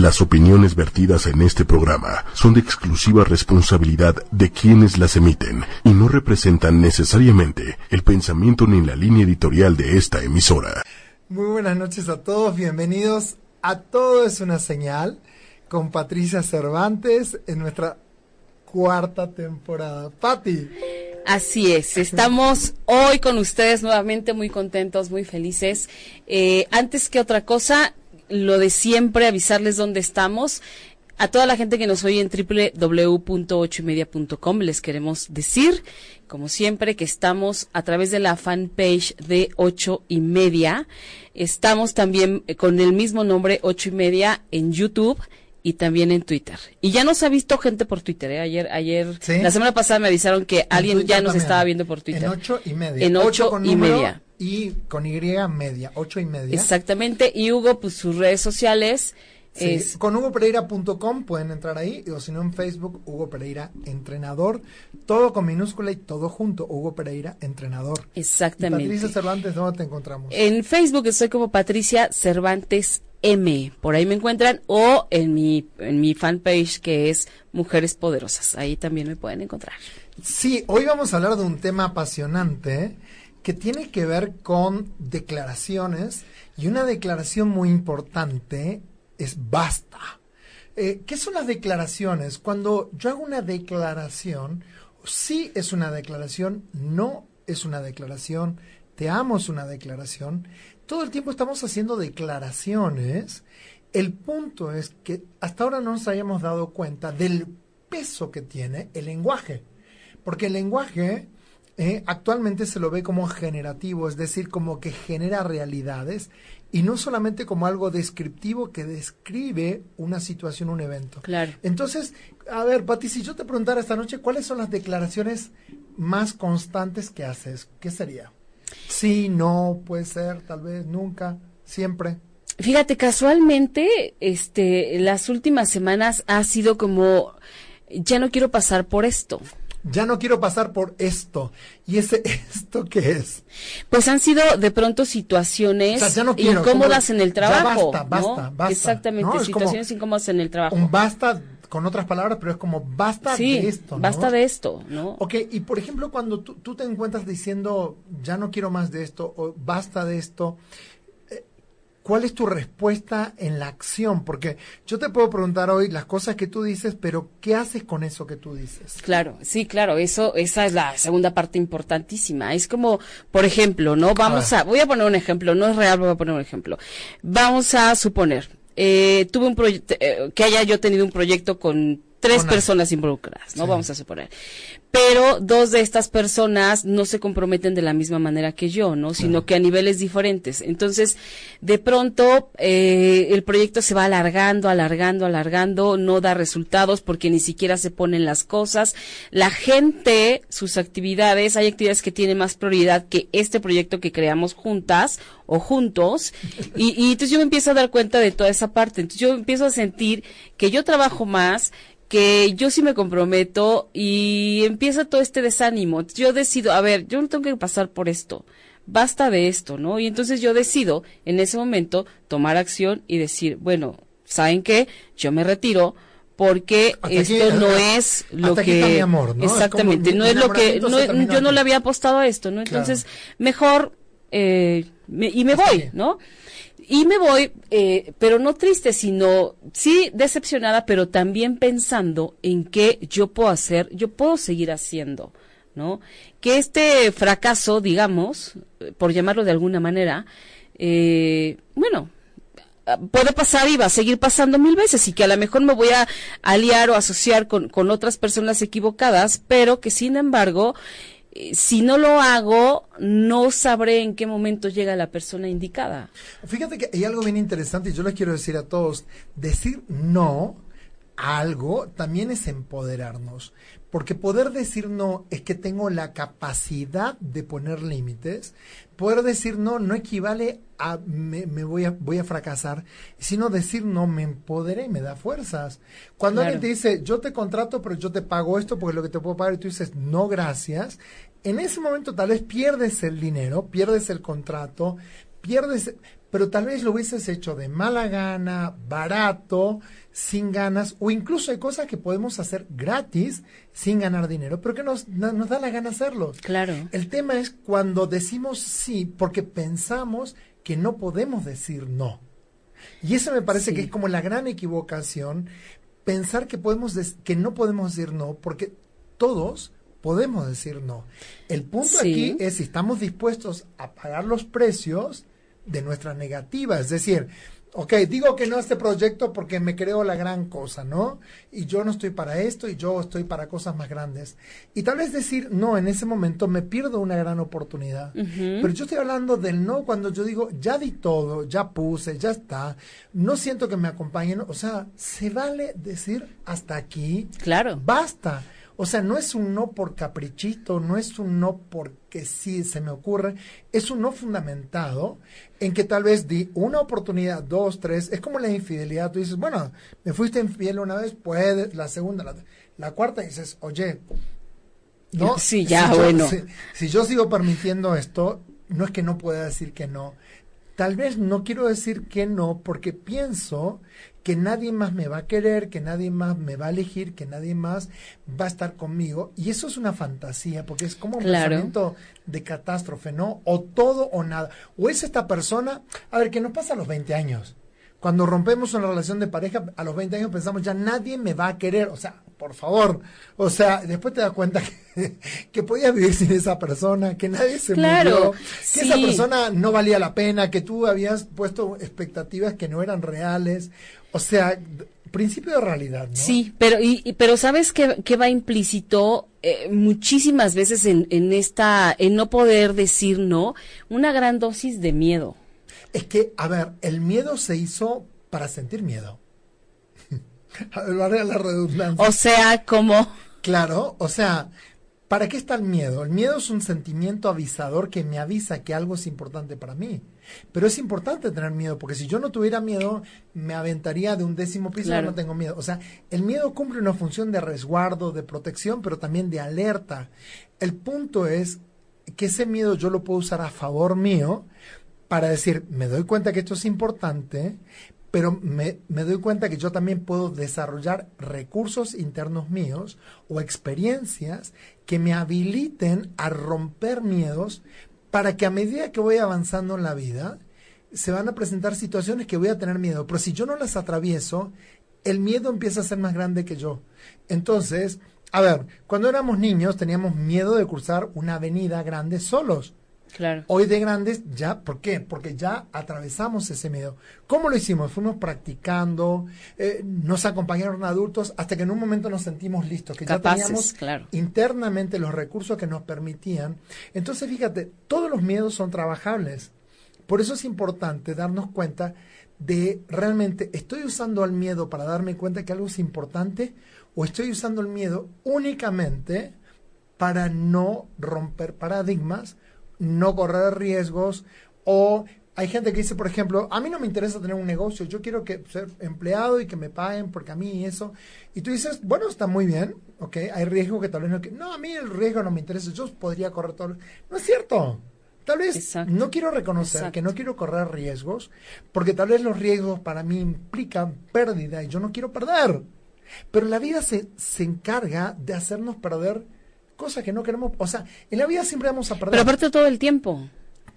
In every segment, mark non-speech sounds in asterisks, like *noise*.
Las opiniones vertidas en este programa son de exclusiva responsabilidad de quienes las emiten y no representan necesariamente el pensamiento ni la línea editorial de esta emisora. Muy buenas noches a todos, bienvenidos a Todo es una señal con Patricia Cervantes en nuestra cuarta temporada. Pati. Así es, estamos hoy con ustedes nuevamente muy contentos, muy felices. Eh, antes que otra cosa, lo de siempre, avisarles dónde estamos. A toda la gente que nos oye en www.ochoymedia.com les queremos decir, como siempre, que estamos a través de la fanpage de ocho y media. Estamos también con el mismo nombre, ocho y media, en YouTube y también en Twitter. Y ya nos ha visto gente por Twitter, ¿eh? Ayer, ayer, la semana pasada me avisaron que alguien ya nos estaba viendo por Twitter. En ocho y media. En ocho, y media y con Y media, ocho y media. Exactamente, y Hugo, pues sus redes sociales. es... Con hugopereira.com pueden entrar ahí, o si no en Facebook, Hugo Pereira Entrenador, todo con minúscula y todo junto, Hugo Pereira Entrenador. Exactamente. Patricia Cervantes, ¿dónde te encontramos? En Facebook estoy como Patricia Cervantes M, por ahí me encuentran, o en mi, en mi fanpage que es Mujeres Poderosas, ahí también me pueden encontrar. Sí, hoy vamos a hablar de un tema apasionante que tiene que ver con declaraciones y una declaración muy importante es basta. Eh, ¿Qué son las declaraciones? Cuando yo hago una declaración, sí es una declaración, no es una declaración, te amo es una declaración. Todo el tiempo estamos haciendo declaraciones. El punto es que hasta ahora no nos hayamos dado cuenta del peso que tiene el lenguaje. Porque el lenguaje eh, actualmente se lo ve como generativo, es decir, como que genera realidades y no solamente como algo descriptivo que describe una situación, un evento. Claro. Entonces, a ver, Pati, si yo te preguntara esta noche, ¿cuáles son las declaraciones más constantes que haces? ¿Qué sería? Sí, no, puede ser, tal vez, nunca, siempre. Fíjate, casualmente, este, las últimas semanas ha sido como, ya no quiero pasar por esto ya no quiero pasar por esto. ¿Y ese *laughs* esto qué es? Pues han sido de pronto situaciones incómodas en el trabajo. basta, basta, basta. Exactamente, situaciones incómodas en el trabajo. Un basta con otras palabras, pero es como basta de esto. ¿no? Basta de esto, ¿no? Ok, y por ejemplo, cuando tú, tú te encuentras diciendo ya no quiero más de esto o basta de esto, ¿Cuál es tu respuesta en la acción? Porque yo te puedo preguntar hoy las cosas que tú dices, pero ¿qué haces con eso que tú dices? Claro, sí, claro, eso, esa es la segunda parte importantísima. Es como, por ejemplo, ¿no? Vamos a, voy a poner un ejemplo, no es real, voy a poner un ejemplo. Vamos a suponer, eh, tuve un proyecto, eh, que haya yo tenido un proyecto con tres personas involucradas, ¿no? Vamos a suponer pero dos de estas personas no se comprometen de la misma manera que yo, ¿no? Sino que a niveles diferentes. Entonces, de pronto, eh, el proyecto se va alargando, alargando, alargando, no da resultados porque ni siquiera se ponen las cosas. La gente, sus actividades, hay actividades que tienen más prioridad que este proyecto que creamos juntas o juntos. *laughs* Y, y entonces yo me empiezo a dar cuenta de toda esa parte. Entonces yo empiezo a sentir que yo trabajo más, que yo sí me comprometo y empieza todo este desánimo. Yo decido, a ver, yo no tengo que pasar por esto, basta de esto, ¿no? Y entonces yo decido en ese momento tomar acción y decir, bueno, ¿saben qué? Yo me retiro porque esto no es lo que amor, ¿no? exactamente no es lo que yo no le había apostado a esto no entonces mejor eh, y me voy no y me voy, eh, pero no triste, sino sí decepcionada, pero también pensando en qué yo puedo hacer, yo puedo seguir haciendo, ¿no? Que este fracaso, digamos, por llamarlo de alguna manera, eh, bueno, puede pasar y va a seguir pasando mil veces y que a lo mejor me voy a aliar o asociar con, con otras personas equivocadas, pero que sin embargo si no lo hago, no sabré en qué momento llega la persona indicada. Fíjate que hay algo bien interesante y yo les quiero decir a todos, decir no a algo también es empoderarnos, porque poder decir no es que tengo la capacidad de poner límites, poder decir no no equivale a me, voy a voy a fracasar, sino decir no me empoderé y me da fuerzas. Cuando alguien te dice, "Yo te contrato, pero yo te pago esto porque es lo que te puedo pagar" y tú dices, "No, gracias." En ese momento tal vez pierdes el dinero, pierdes el contrato, pierdes, pero tal vez lo hubieses hecho de mala gana, barato, sin ganas, o incluso hay cosas que podemos hacer gratis sin ganar dinero, pero que nos, nos da la gana hacerlo. Claro. El tema es cuando decimos sí, porque pensamos que no podemos decir no. Y eso me parece Sí. que es como la gran equivocación, pensar que, podemos que no podemos decir no, porque todos podemos decir no. El punto Sí. aquí es si estamos dispuestos a pagar los precios de nuestra negativa. Es decir, ok, digo que no a este proyecto porque me creo la gran cosa, ¿no? Y yo no estoy para esto y yo estoy para cosas más grandes. Y tal vez decir no en ese momento me pierdo una gran oportunidad. Pero yo estoy hablando del no cuando yo digo, ya di todo, ya puse, ya está, no siento que me acompañen. O sea, se vale decir hasta aquí, Claro. basta. O sea, no es un no por caprichito, no es un no porque sí se me ocurre, es un no fundamentado en que tal vez di una oportunidad, dos, tres, es como la infidelidad, tú dices, bueno, me fuiste infiel una vez, puedes, la segunda, la, la cuarta, dices, oye, no, Sí, ya, si yo- bueno. si- si yo sigo permitiendo esto, no es que no pueda decir que no. Tal vez no quiero decir que no porque pienso que nadie más me va a querer, que nadie más me va a elegir, que nadie más va a estar conmigo. Y eso es una fantasía, porque es como un Claro. pensamiento de catástrofe, ¿no? O todo o nada. O es esta persona, a ver, ¿qué nos pasa a los 20 años? Cuando rompemos una relación de pareja, a los 20 años pensamos, ya nadie me va a querer. O sea, por favor. O sea, después te das cuenta que, *laughs* que podías vivir sin esa persona, que nadie se Claro, murió, que sí. esa persona no valía la pena, que tú habías puesto expectativas que no eran reales. O sea, principio de realidad, ¿no? Sí, pero y, y- pero sabes que, que va implícito eh, muchísimas veces en, en esta en no poder decir no, una gran dosis de miedo. Es que, a ver, el miedo se hizo para sentir miedo. Valga la redundancia. O sea, como Claro, o sea, ¿para qué está el miedo? El miedo es un sentimiento avisador que me avisa que algo es importante para mí. Pero es importante tener miedo, porque si yo no tuviera miedo, me aventaría de un décimo piso Claro. y no tengo miedo. O sea, el miedo cumple una función de resguardo, de protección, pero también de alerta. El punto es que ese miedo yo lo puedo usar a favor mío para decir, me doy cuenta que esto es importante, pero me, me doy cuenta que yo también puedo desarrollar recursos internos míos o experiencias que me habiliten a romper miedos para que a medida que voy avanzando en la vida, se van a presentar situaciones que voy a tener miedo, pero si yo no las atravieso, el miedo empieza a ser más grande que yo. Entonces, a ver, cuando éramos niños teníamos miedo de cruzar una avenida grande solos. Claro. Hoy de grandes ya, ¿por qué? Porque ya atravesamos ese miedo. ¿Cómo lo hicimos? Fuimos practicando, eh, nos acompañaron adultos hasta que en un momento nos sentimos listos, que Capaces, ya teníamos claro. internamente los recursos que nos permitían. Entonces, fíjate, todos los miedos son trabajables. Por eso es importante darnos cuenta de realmente, ¿estoy usando el miedo para darme cuenta que algo es importante o estoy usando el miedo únicamente para no romper paradigmas, no correr riesgos o hay gente que dice, por ejemplo, a mí no me interesa tener un negocio, yo quiero que ser empleado y que me paguen porque a mí eso. Y tú dices, bueno, está muy bien, ok, hay riesgo que tal vez no... No, a mí el riesgo no me interesa, yo podría correr todo. No es cierto. Tal vez Exacto. no quiero reconocer Exacto. que no quiero correr riesgos, porque tal vez los riesgos para mí implican pérdida y yo no quiero perder. Pero la vida se, se encarga de hacernos perder cosas que no queremos. O sea, en la vida siempre vamos a perder. Pero aparte todo el tiempo.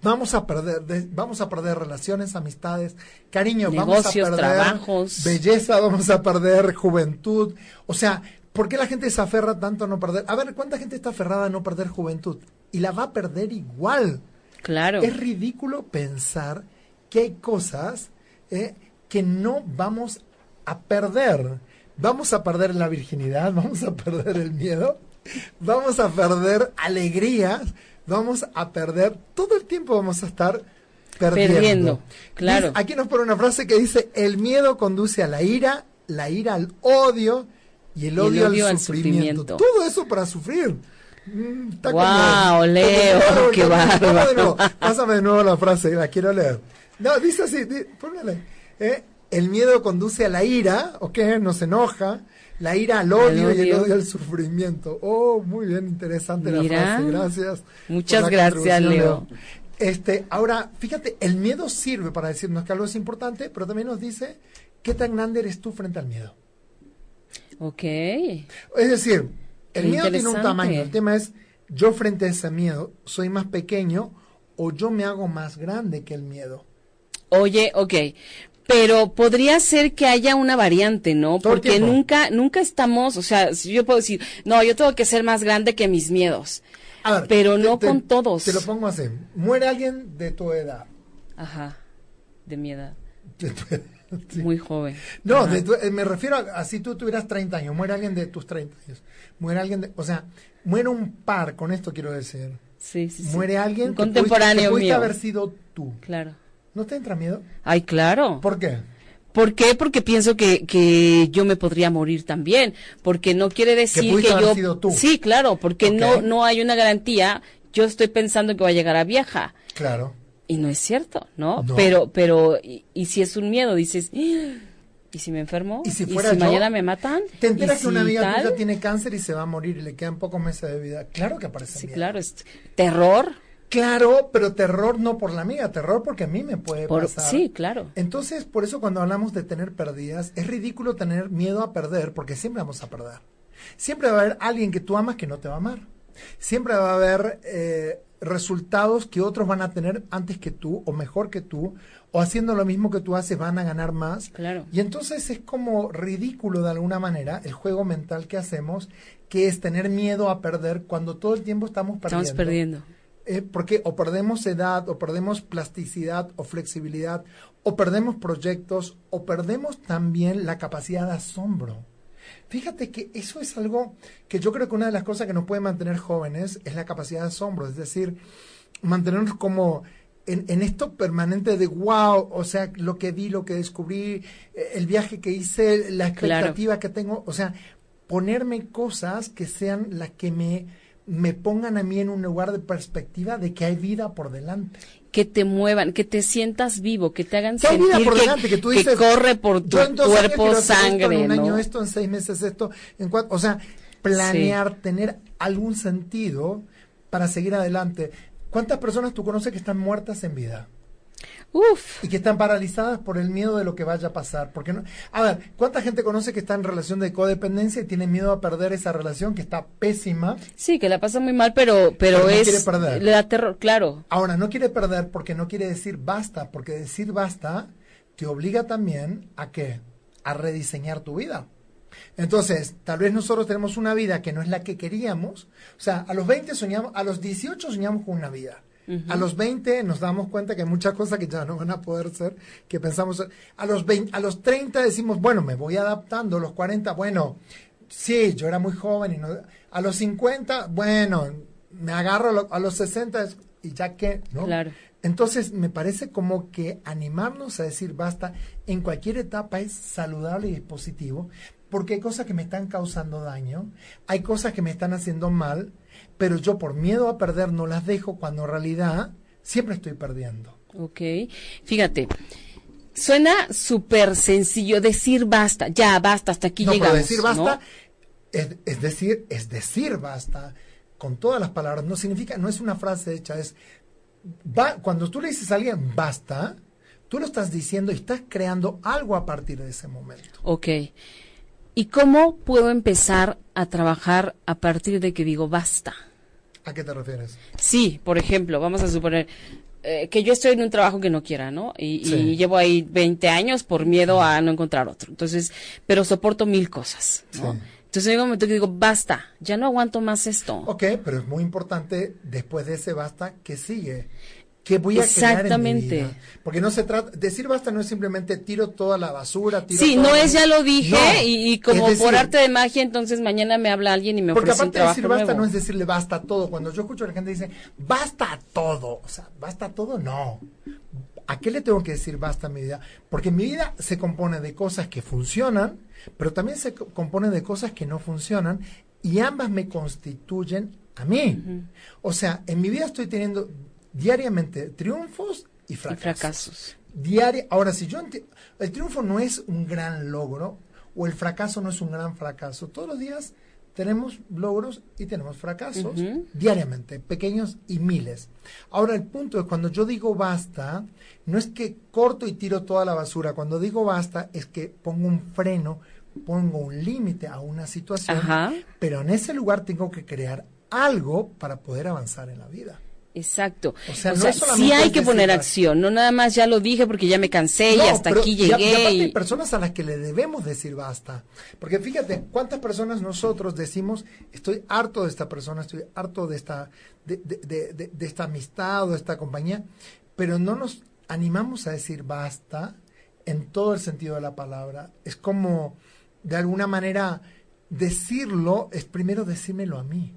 Vamos a perder, de- vamos a perder relaciones, amistades, cariño, Negocios, vamos a perder trabajos. belleza, vamos a perder juventud. O sea, ¿por qué la gente se aferra tanto a no perder? A ver, ¿cuánta gente está aferrada a no perder juventud? Y la va a perder igual. Claro. Es ridículo pensar que hay cosas eh, que no vamos a perder. Vamos a perder la virginidad, *laughs* vamos a perder el miedo, vamos a perder alegrías, vamos a perder, todo el tiempo vamos a estar perdiendo. Perdiendo, claro. Aquí nos pone una frase que dice, el miedo conduce a la ira, la ira al odio y el odio, odio al, al sufrimiento. sufrimiento. Todo eso para sufrir. Mm, está Guau, Leo, Claro, qué bárbaro. de nuevo. Pásame de nuevo la frase, la quiero leer. No, dice así, di- póngale. ¿eh? El miedo conduce a la ira, ¿ok? Nos enoja. La ira al odio, y el odio. al sufrimiento. Oh, muy bien, interesante Mira. la frase, gracias. Muchas gracias, Leo. Este, ahora, fíjate, el miedo sirve para decirnos que algo es importante, pero también nos dice qué tan grande eres tú frente al miedo. Ok. Es decir, el Qué miedo tiene un tamaño. El tema es, yo frente a ese miedo, soy más pequeño o yo me hago más grande que el miedo. Oye, ok. Pero podría ser que haya una variante, ¿no? Todo Porque tiempo. nunca, nunca estamos, o sea, yo puedo decir, no, yo tengo que ser más grande que mis miedos. A ver, Pero no con todos. Te lo pongo así. Muere alguien de tu edad. Ajá. De mi edad. De tu edad, *laughs* sí. Muy joven. No, de tu- eh, me refiero a, a si tú tuvieras 30 años, muere alguien de tus 30 años. Muere alguien de, o sea, muere un par, con esto quiero decir. Sí, sí, sí. Muere alguien Un que pudiste- contemporáneo que pudiste mío. haber sido tú. Claro. ¿No te entra miedo? Ay, claro. ¿Por qué? ¿Por qué? Porque pienso que, que yo me podría morir también, porque no quiere decir que, pudiste haber yo sido tú. Sí, claro, porque no no hay una garantía. Yo estoy pensando que va a llegar a vieja Claro. y no es cierto, ¿no? No. Pero pero y, y si es un miedo, dices, "Ah, ¿y si me enfermo? ¿Y si fuera yo? mañana me matan? Te enteras ¿Y que una si amiga tal?". tuya tiene cáncer y se va a morir y le quedan pocos meses de vida. Claro que aparece Sí, miedo. claro, es terror. Claro, pero terror no por la amiga, terror porque a mí me puede Por, pasar. sí, claro. Entonces, por eso cuando hablamos de tener pérdidas, es ridículo tener miedo a perder, porque siempre vamos a perder. Siempre va a haber alguien que tú amas que no te va a amar. Siempre va a haber eh, resultados que otros van a tener antes que tú, o mejor que tú, o haciendo lo mismo que tú haces van a ganar más. Claro. Y entonces es como ridículo de alguna manera el juego mental que hacemos, que es tener miedo a perder cuando todo el tiempo estamos perdiendo. Estamos perdiendo. Eh, porque o perdemos edad, o perdemos plasticidad, o flexibilidad, o perdemos proyectos, o perdemos también la capacidad de asombro. Fíjate que eso es algo que yo creo que una de las cosas que nos puede mantener jóvenes es la capacidad de asombro, es decir, mantenernos como en, en esto permanente de wow, o sea, lo que vi, lo que descubrí, eh, el viaje que hice, la expectativa que tengo, o sea, ponerme cosas que sean las que me, me pongan a mí en un lugar de perspectiva de que hay vida por delante. Que te muevan, que te sientas vivo, que te hagan Que hay sentir vida por que, delante, que tú dices, corre por tu cuerpo sangre, esto, en un ¿no? año esto, en seis meses esto, en cuatro, o sea, planear, tener algún sentido para seguir adelante. ¿Cuántas personas tú conoces que están muertas en vida? Uf, y que están paralizadas por el miedo de lo que vaya a pasar. Porque no, a ver, ¿cuánta gente conoce que está en relación de codependencia y tiene miedo a perder esa relación que está pésima? sí, que la pasa muy mal, pero pero, Pero no es quiere perder. le da terror, claro. Ahora, no quiere perder porque no quiere decir basta, porque decir basta te obliga también a qué? A rediseñar tu vida. Entonces, tal vez nosotros tenemos una vida que no es la que queríamos. O sea, a los 20 soñamos, a los 18 soñamos con una vida. A los 20 nos damos cuenta que hay muchas cosas que ya no van a poder ser, que pensamos. A los 20, a los 30 decimos, bueno, me voy adaptando. A los 40, bueno, sí, yo era muy joven. Y no, a los 50, bueno, me agarro a, lo- a los 60 es- y ya que, ¿no? Claro. Entonces, me parece como que animarnos a decir basta en cualquier etapa es saludable y es positivo, porque hay cosas que me están causando daño, hay cosas que me están haciendo mal, pero yo por miedo a perder no las dejo cuando en realidad siempre estoy perdiendo. Ok, fíjate, suena súper sencillo decir basta, ya basta, hasta aquí no, llegamos. pero decir basta ¿no? es, es decir, es decir basta con todas las palabras, no significa, no es una frase hecha, es va, cuando tú le dices a alguien basta, tú lo estás diciendo y estás creando algo a partir de ese momento. Ok. ¿Y cómo puedo empezar a trabajar a partir de que digo basta? ¿A qué te refieres? Sí, por ejemplo, vamos a suponer eh, que yo estoy en un trabajo que no quiera, ¿no? Y, llevo ahí 20 años por miedo a no encontrar otro. Entonces, pero soporto mil cosas, ¿no? Sí. Entonces llega un momento que digo, basta, ya no aguanto más esto. Ok, pero es muy importante después de ese basta que sigue. ¿Qué voy a crear en mi Exactamente. vida? Porque no se trata, decir basta no es simplemente tiro toda la basura, tiro Sí, no es ya lo dije No, y, y como decir, por arte de magia, entonces mañana me habla alguien y me Porque ofrece un aparte de decir basta nuevo. no es decirle basta a todo. Cuando yo escucho a la gente dice basta a todo, o sea, basta a todo, no. ¿A qué le tengo que decir basta a mi vida? Porque mi vida se compone de cosas que funcionan, pero también se co- compone de cosas que no funcionan y ambas me constituyen a mí. O sea, en mi vida estoy teniendo diariamente triunfos y Y fracasos. fracasos. Diaria, ahora si yo el triunfo no es un gran logro o el fracaso no es un gran fracaso, todos los días tenemos logros y tenemos fracasos diariamente, pequeños y miles. Ahora el punto es cuando yo digo basta, no es que corto y tiro toda la basura, cuando digo basta es que pongo un freno, pongo un límite a una situación, pero en ese lugar tengo que crear algo para poder avanzar en la vida. Exacto. O sea, sí hay que poner acción, no nada más ya lo dije porque ya me cansé y hasta aquí llegué. Y, hay personas a las que le debemos decir basta. Porque fíjate, ¿cuántas personas nosotros decimos, estoy harto de esta persona, estoy harto de esta, de, de, de, esta amistad o de esta compañía, pero no nos animamos a decir basta en todo el sentido de la palabra. Es como, de alguna manera, decirlo es primero decírmelo a mí.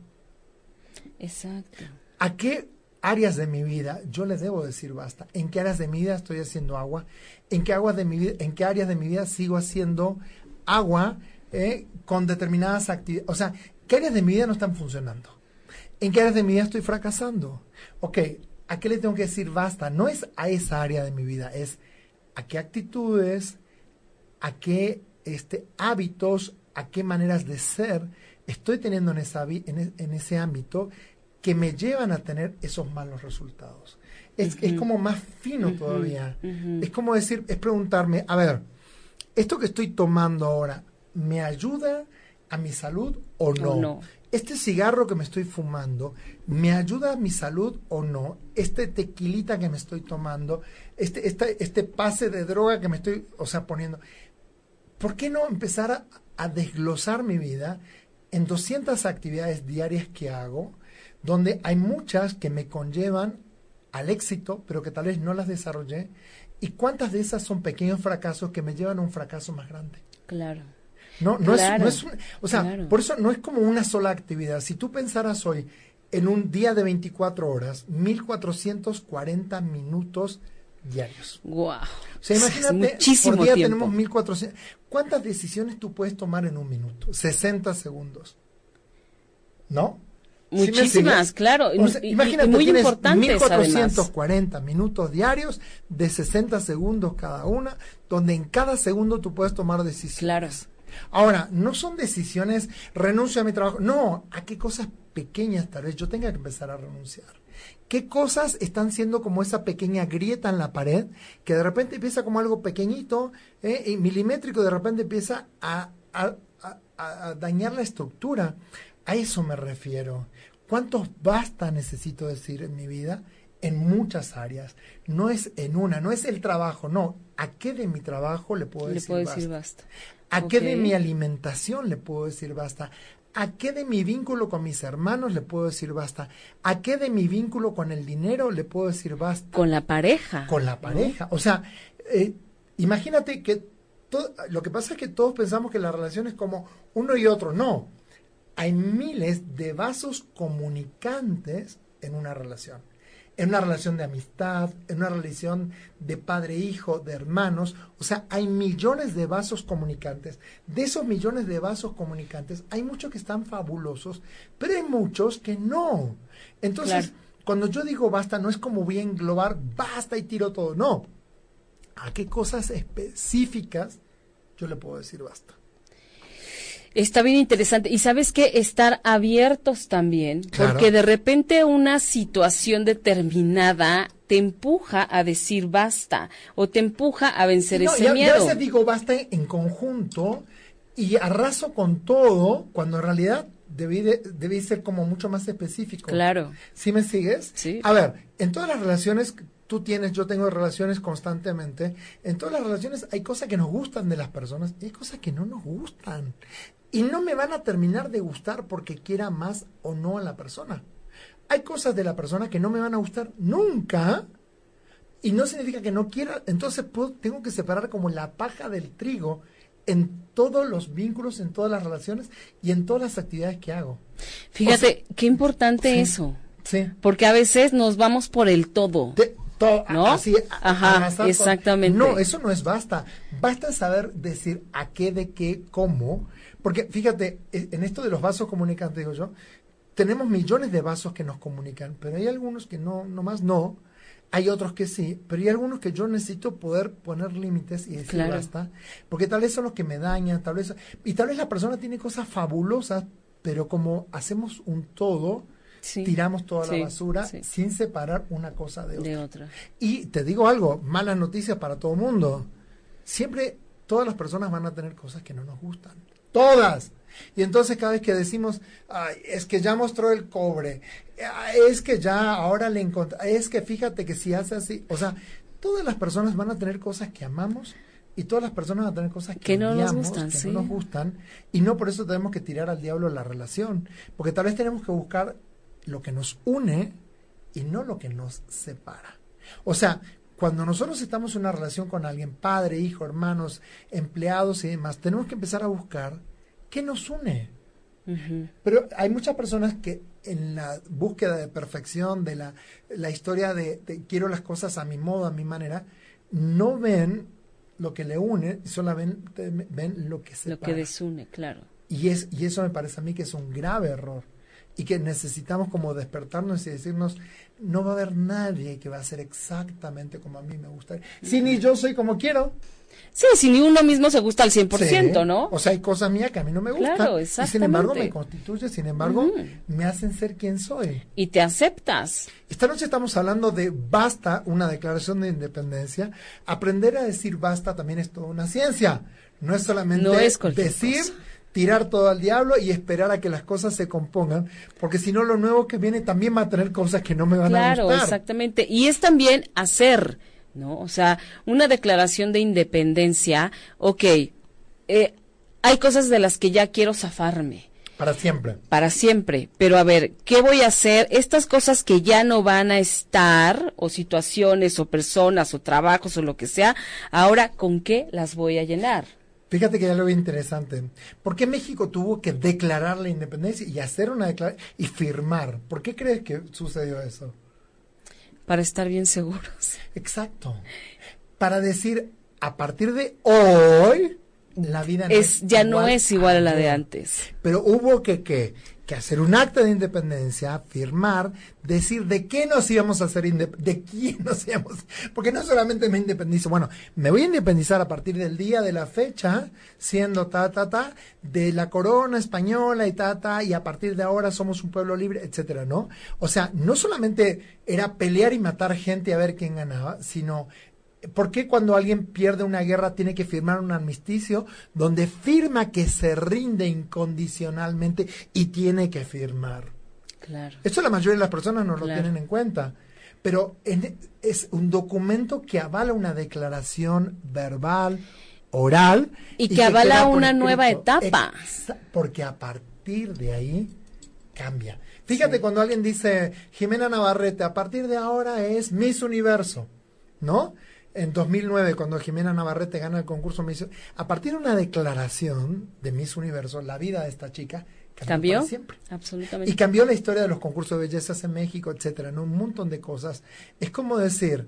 Exacto. ¿A qué áreas de mi vida yo le debo decir basta. ¿En qué áreas de mi vida estoy haciendo agua? ¿En qué, aguas de mi vida, en qué áreas de mi vida sigo haciendo agua eh, con determinadas actividades? O sea, ¿qué áreas de mi vida no están funcionando? ¿En qué áreas de mi vida estoy fracasando? Ok, ¿a qué le tengo que decir basta? No es a esa área de mi vida, es a qué actitudes, a qué este, hábitos, a qué maneras de ser estoy teniendo en, esa, en, en ese ámbito que me llevan a tener esos malos resultados. Es, es como más fino todavía. Es como decir, es preguntarme, a ver, ¿esto que estoy tomando ahora me ayuda a mi salud o no? ¿Este cigarro que me estoy fumando me ayuda a mi salud o no? ¿Este tequilita que me estoy tomando? ¿Este, este, este pase de droga que me estoy, o sea, poniendo? ¿Por qué no empezar a, a desglosar mi vida en 200 actividades diarias que hago? Donde hay muchas que me conllevan al éxito, pero que tal vez no las desarrollé, y cuántas de esas son pequeños fracasos que me llevan a un fracaso más grande. Claro. No, no, Es, no es, o sea, por eso no es como una sola actividad. Si tú pensaras hoy en un día de 24 horas, 1440 minutos diarios. Wow. O sea, imagínate, por día tenemos 1400. ¿Cuántas decisiones tú puedes tomar en un minuto? 60 segundos. ¿No? Muchísimas, claro. imagínate, muy tienes importantes, 1440 minutos diarios de 60 segundos cada una, donde en cada segundo tú puedes tomar decisiones. Claro. Ahora, no son decisiones, renuncio a mi trabajo. No, a qué cosas pequeñas tal vez yo tenga que empezar a renunciar. ¿Qué cosas están siendo como esa pequeña grieta en la pared que de repente empieza como algo pequeñito eh, y milimétrico, de repente empieza a, a dañar la estructura? A eso me refiero. ¿Cuántos basta necesito decir en mi vida? En muchas áreas. No es en una, no es el trabajo, no. ¿A qué de mi trabajo le puedo, decir, basta? ¿A qué de mi alimentación le puedo decir basta? ¿A qué de mi vínculo con mis hermanos le puedo decir basta? ¿A qué de mi vínculo con el dinero le puedo decir basta? Con la pareja. Con la pareja. O sea, eh, imagínate que todo, lo que pasa es que todos pensamos que la relación es como uno y otro. No hay miles de vasos comunicantes en una relación. En una relación de amistad, en una relación de padre-hijo, de hermanos. O sea, hay millones de vasos comunicantes. De esos millones de vasos comunicantes, hay muchos que están fabulosos, pero hay muchos que no. Entonces, cuando yo digo basta, no es como voy a englobar basta y tiro todo. No. ¿A qué cosas específicas yo le puedo decir basta? Está bien interesante. Y sabes que estar abiertos también, porque de repente una situación determinada te empuja a decir basta o te empuja a vencer ese miedo. Yo a digo basta en conjunto y arraso con todo cuando en realidad debí, debí ser como mucho más específico. Claro. ¿Sí me sigues? Sí. A ver, en todas las relaciones tú tienes, yo tengo relaciones constantemente. En todas las relaciones hay cosas que nos gustan de las personas y hay cosas que no nos gustan y no me van a terminar de gustar porque quiera más o no a la persona. Hay cosas de la persona que no me van a gustar nunca y no significa que no quiera, entonces tengo que separar como la paja del trigo en todos los vínculos, en todas las relaciones y en todas las actividades que hago. Fíjate, qué importante eso. Sí. Porque a veces nos vamos por el todo. ¿No? Así, Ajá, exactamente. No, eso no es basta. Basta saber decir a qué, de qué, cómo porque fíjate, e, en esto de los vasos comunicantes, digo yo, tenemos millones de vasos que nos comunican, pero hay algunos que no, nomás no, hay otros que sí, pero hay algunos que yo necesito poder poner límites y decir basta, porque tal vez son los que me dañan, tal vez, y tal vez la persona tiene cosas fabulosas pero como hacemos un todo, tiramos toda la basura sin separar una cosa de otra. de otra. Y te digo algo, malas noticias para todo el mundo. Siempre todas las personas van a tener cosas que no nos gustan. Todas. Y entonces cada vez que decimos, es que ya mostró el cobre, es que ya ahora le encontré, es que fíjate que si hace así, o sea, todas las personas van a tener cosas que amamos y todas las personas van a tener cosas que, no nos gustan, que no nos gustan y no por eso tenemos que tirar al diablo la relación, porque tal vez tenemos que buscar lo que nos une y no lo que nos separa. O sea, cuando nosotros estamos en una relación con alguien, padre, hijo, hermanos, empleados y demás, tenemos que empezar a buscar qué nos une. Pero hay muchas personas que en la búsqueda de perfección, de la, la historia de, quiero las cosas a mi modo, a mi manera, no ven lo que le une, solo ven, ven lo que se Lo que desune, claro. Y, es, y eso me parece a mí que es un grave error y que necesitamos como despertarnos y decirnos, no va a haber nadie que va a ser exactamente como a mí me gusta. Si ni yo soy como quiero. Sí, si ni uno mismo se gusta al 100%, ¿no? O sea, hay cosas mías que a mí no me gustan. Claro, exactamente. Y sin embargo me constituye, sin embargo me hacen ser quien soy. Y te aceptas. Esta noche estamos hablando de basta, una declaración de independencia. Aprender a decir basta también es toda una ciencia. No es solamente decir tirar todo al diablo y esperar a que las cosas se compongan, porque si no lo nuevo que viene también va a tener cosas que no me van a gustar. Claro, exactamente. Y es también hacer, ¿no? O sea, una declaración de independencia, ok, eh, hay cosas de las que ya quiero zafarme. Para siempre. Para siempre. Pero a ver, ¿qué voy a hacer? Estas cosas que ya no van a estar, o situaciones, o personas, o trabajos, o lo que sea, ahora, ¿con qué las voy a llenar? Fíjate que ya lo veo interesante. ¿Por qué México tuvo que declarar la independencia y hacer una declaración y firmar? ¿Por qué crees que sucedió eso? Para estar bien seguros. Exacto. Para decir, a partir de hoy, la vida no es, ya no es igual a la de antes. Pero hubo que, que que hacer un acta de independencia, firmar, decir de qué nos íbamos a hacer, de quién *laughs* nos íbamos, porque no solamente me independizo, bueno, me voy a independizar a partir del día de la fecha, siendo ta, ta, ta, de la corona española y ta, ta, y a partir de ahora somos un pueblo libre, etcétera, ¿no? O sea, no solamente era pelear y matar gente a ver quién ganaba, sino ¿Por qué cuando alguien pierde una guerra tiene que firmar un armisticio donde firma que se rinde incondicionalmente y tiene que firmar? Claro. Esto la mayoría de las personas no lo tienen en cuenta. Pero es un documento que avala una declaración verbal, oral. Y, que, avala una nueva etapa. porque a partir de ahí cambia. Fíjate cuando alguien dice, Jimena Navarrete, a partir de ahora es Miss Universo, ¿no? En 2009, cuando Jimena Navarrete gana el concurso Miss, a partir de una declaración de Miss Universo, la vida de esta chica cambió, siempre. Absolutamente. Y cambió la historia de los concursos de bellezas en México, etcétera, ¿no? Un montón de cosas. Es como decir,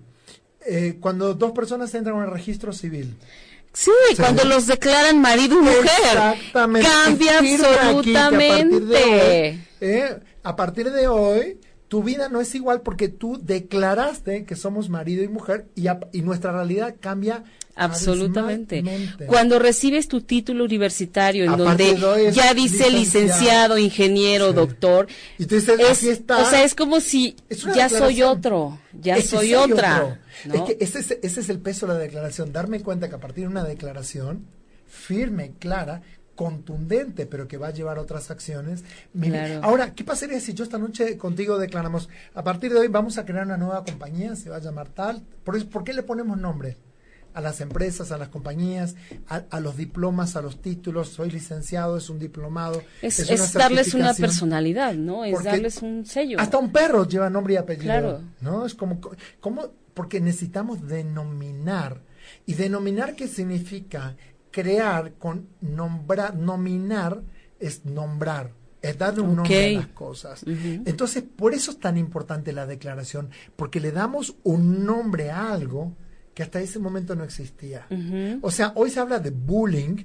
eh, cuando dos personas entran en el registro civil. Sí, cuando los declaran marido y mujer. Exactamente. Cambia absolutamente. Eh, a partir de hoy tu vida no es igual porque tú declaraste que somos marido y mujer y, y nuestra realidad cambia Absolutamente. Cuando recibes tu título universitario en donde ya dice licenciado, ingeniero, doctor, y tú dices, es, está. O sea, es como si ya soy otro, ya soy otra. Es que ese es, ese es el peso de la declaración, darme cuenta que a partir de una declaración firme, clara, contundente, pero que va a llevar otras acciones. Ahora, ¿qué pasaría si yo esta noche contigo declaramos, a partir de hoy vamos a crear una nueva compañía, se va a llamar tal? ¿Por, ¿por qué le ponemos nombre? A las empresas, a las compañías, a, los diplomas, a los títulos, soy licenciado, es un diplomado. Es, darles una personalidad, ¿no? Es darles un sello. Hasta un perro lleva nombre y apellido. Claro. ¿No? Es como, como, porque necesitamos denominar. ¿Y denominar qué significa? Crear con nombrar, nominar es nombrar, es darle un nombre a las cosas. Entonces, por eso es tan importante la declaración, porque le damos un nombre a algo que hasta ese momento no existía. O sea, hoy se habla de bullying.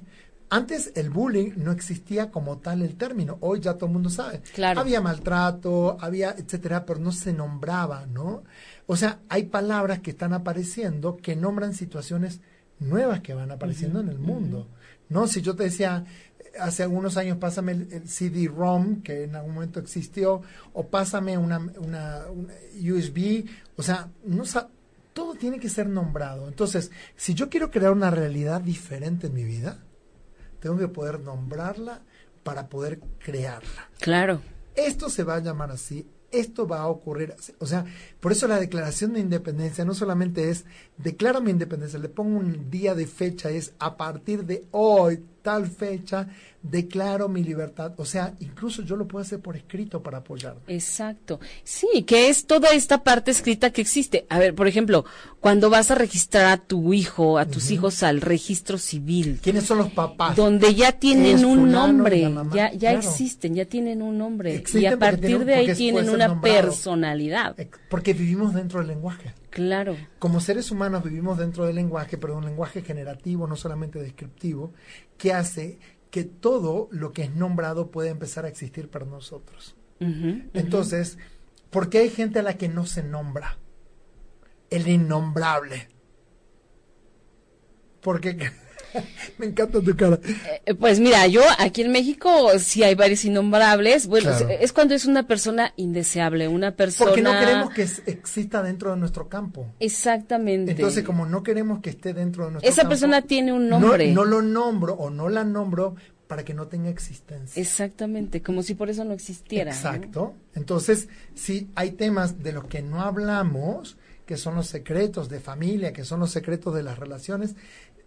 Antes el bullying no existía como tal el término. Hoy ya todo el mundo sabe. Había maltrato, había etcétera, pero no se nombraba, ¿no? O sea, hay palabras que están apareciendo que nombran situaciones nuevas que van apareciendo en el mundo. ¿No? Si yo te decía, hace algunos años pásame el, CD-ROM que en algún momento existió o pásame una, una, USB, o sea, no todo tiene que ser nombrado. Entonces, si yo quiero crear una realidad diferente en mi vida, tengo que poder nombrarla para poder crearla. Claro. Esto se va a llamar así, esto va a ocurrir. O sea, por eso la declaración de independencia no solamente es declaro mi independencia, le pongo un día de fecha, es a partir de hoy, tal fecha, declaro mi libertad. O sea, incluso yo lo puedo hacer por escrito para apoyarme. Exacto. Sí, que es toda esta parte escrita que existe. A ver, por ejemplo, cuando vas a registrar a tu hijo, a tus hijos al registro civil. ¿Quiénes son los papás? Donde ya tienen un nombre, ya, ya existen, ya tienen un nombre. y a partir de ahí tienen una personalidad. Porque vivimos dentro del lenguaje. Claro. Como seres humanos vivimos dentro del lenguaje, pero un lenguaje generativo, no solamente descriptivo, que hace que todo lo que es nombrado puede empezar a existir para nosotros. Entonces, ¿por qué hay gente a la que no se nombra? El innombrable. Porque *laughs* *laughs* Me encanta tu cara. Eh, pues mira, yo aquí en México sí hay varios innombrables. Bueno, es, cuando es una persona indeseable, una persona... Porque no queremos que exista dentro de nuestro campo. Exactamente. Entonces, como no queremos que esté dentro de nuestro Esa persona tiene un nombre. No, lo nombro o no la nombro para que no tenga existencia. Exactamente, como si por eso no existiera. Exacto. Entonces, si hay temas de los que no hablamos, que son los secretos de familia, que son los secretos de las relaciones,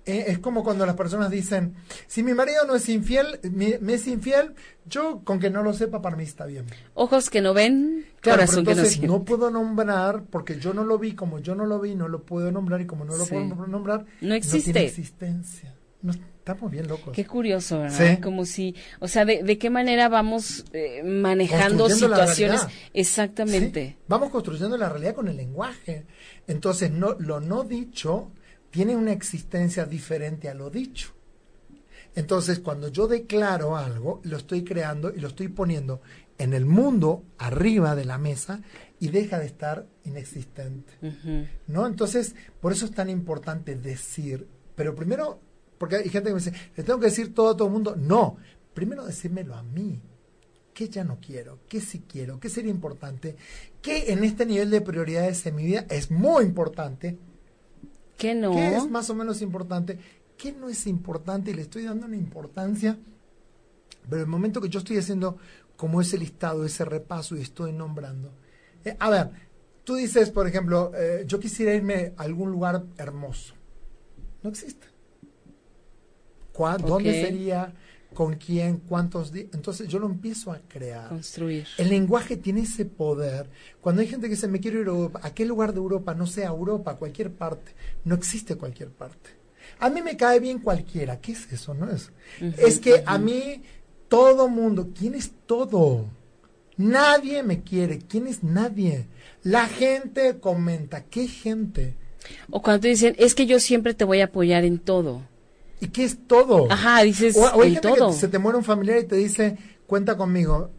eh, es como cuando las personas dicen, si mi marido no es infiel, me, es infiel, yo con que no lo sepa para mí está bien. Ojos que no ven, corazón que no. No puedo nombrar porque yo no lo vi, como yo no lo vi, no lo puedo nombrar y como no lo puedo nombrar, no existe. No tiene existencia. No, estamos bien locos. Qué curioso, ¿verdad? Como si, o sea, de, de qué manera vamos eh, manejando situaciones. Exactamente. Vamos construyendo la realidad con el lenguaje. Entonces, no, lo no dicho tiene una existencia diferente a lo dicho. Entonces, cuando yo declaro algo, lo estoy creando y lo estoy poniendo en el mundo arriba de la mesa y deja de estar inexistente. ¿No? Entonces, por eso es tan importante decir, pero primero, porque hay gente que me dice, ¿le tengo que decir todo a todo el mundo? No, primero decírmelo a mí. ¿Qué ya no quiero? ¿Qué sí quiero? ¿Qué sería importante? ¿Qué en este nivel de prioridades en mi vida es muy importante? ¿Qué no? ¿Qué es más o menos importante? ¿Qué no es importante? Y le estoy dando una importancia. Pero el momento que yo estoy haciendo como ese listado, ese repaso y estoy nombrando. Eh, a ver, tú dices, por ejemplo, eh, yo quisiera irme a algún lugar hermoso. No existe. ¿Dónde sería? ¿Con quién? ¿Cuántos días? Entonces yo lo empiezo a crear. Construir. El lenguaje tiene ese poder. Cuando hay gente que dice, me quiero ir a Europa, ¿a qué lugar de Europa? No sea Europa, cualquier parte. No existe cualquier parte. A mí me cae bien cualquiera. ¿Qué es eso? No es. es que a mí todo mundo, ¿quién es todo? Nadie me quiere. ¿Quién es nadie? La gente comenta. ¿Qué gente? O cuando te dicen, es que yo siempre te voy a apoyar en todo. ¿Y qué es todo? Ajá, dices, o, hay gente todo. Que se te muere un familiar y te dice, cuenta conmigo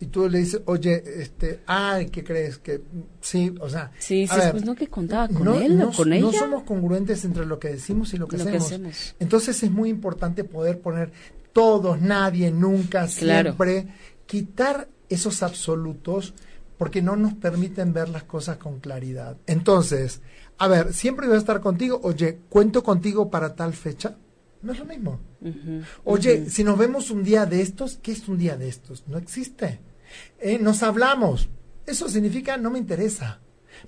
y tú le dices, oye, este, ay, ¿qué crees? Que sí, o sea. Sí, sí, pues no que contaba con él o con ella. No somos congruentes entre lo que decimos y lo que, hacemos. Entonces es muy importante poder poner todos, nadie, nunca, siempre, quitar esos absolutos porque no nos permiten ver las cosas con claridad. Entonces, a ver, siempre voy a estar contigo, oye, cuento contigo para tal fecha. No es lo mismo. Oye, si nos vemos un día de estos, ¿qué es un día de estos? No existe. Eh, nos hablamos. Eso significa no me interesa.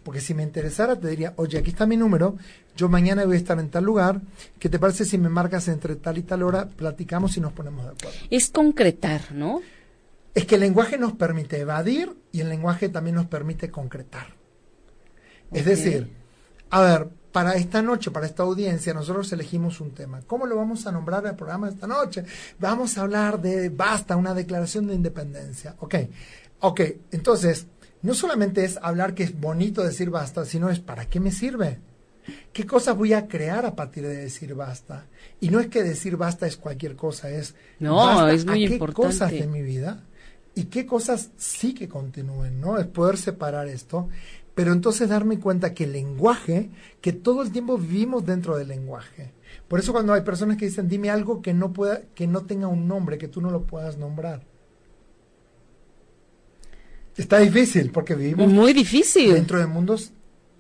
Porque si me interesara te diría, oye, aquí está mi número, yo mañana voy a estar en tal lugar, ¿qué te parece si me marcas entre tal y tal hora, platicamos y nos ponemos de acuerdo? Es concretar, ¿no? Es que el lenguaje nos permite evadir y el lenguaje también nos permite concretar. Es decir, a ver, para esta noche, para esta audiencia, nosotros elegimos un tema. ¿Cómo lo vamos a nombrar el programa de esta noche? Vamos a hablar de basta, una declaración de independencia. Ok, ok, entonces, no solamente es hablar que es bonito decir basta, sino es para qué me sirve. ¿Qué cosas voy a crear a partir de decir basta? Y no es que decir basta es cualquier cosa, es no, es muy a qué importante. cosas de mi vida y qué cosas sí que continúen, ¿no? Es poder separar esto pero entonces darme cuenta que el lenguaje, que todo el tiempo vivimos dentro del lenguaje. Por eso cuando hay personas que dicen, dime algo que no pueda, que no tenga un nombre, que tú no lo puedas nombrar. Está difícil porque vivimos Muy difícil. dentro de mundos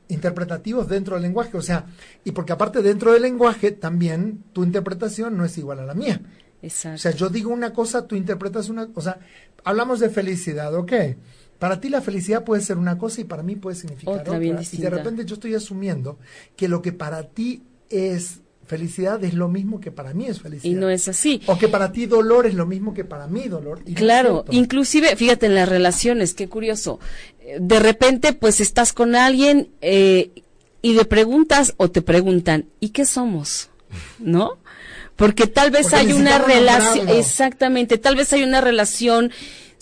interpretativos dentro del lenguaje, o sea, y porque aparte dentro del lenguaje también tu interpretación no es igual a la mía. Exacto. O sea, yo digo una cosa, tú interpretas una, o sea, hablamos de felicidad, ¿ok? Para ti la felicidad puede ser una cosa y para mí puede significar Otra y de repente yo estoy asumiendo que lo que para ti es felicidad es lo mismo que para mí es felicidad. y no es así. O que para ti dolor es lo mismo que para mí dolor. y Claro, inclusive, fíjate en las relaciones, qué curioso. Eh, De repente, pues estás con alguien eh, y le preguntas o te preguntan, ¿y qué somos? ¿No? Porque tal vez Porque hay una relación, exactamente, tal vez hay una relación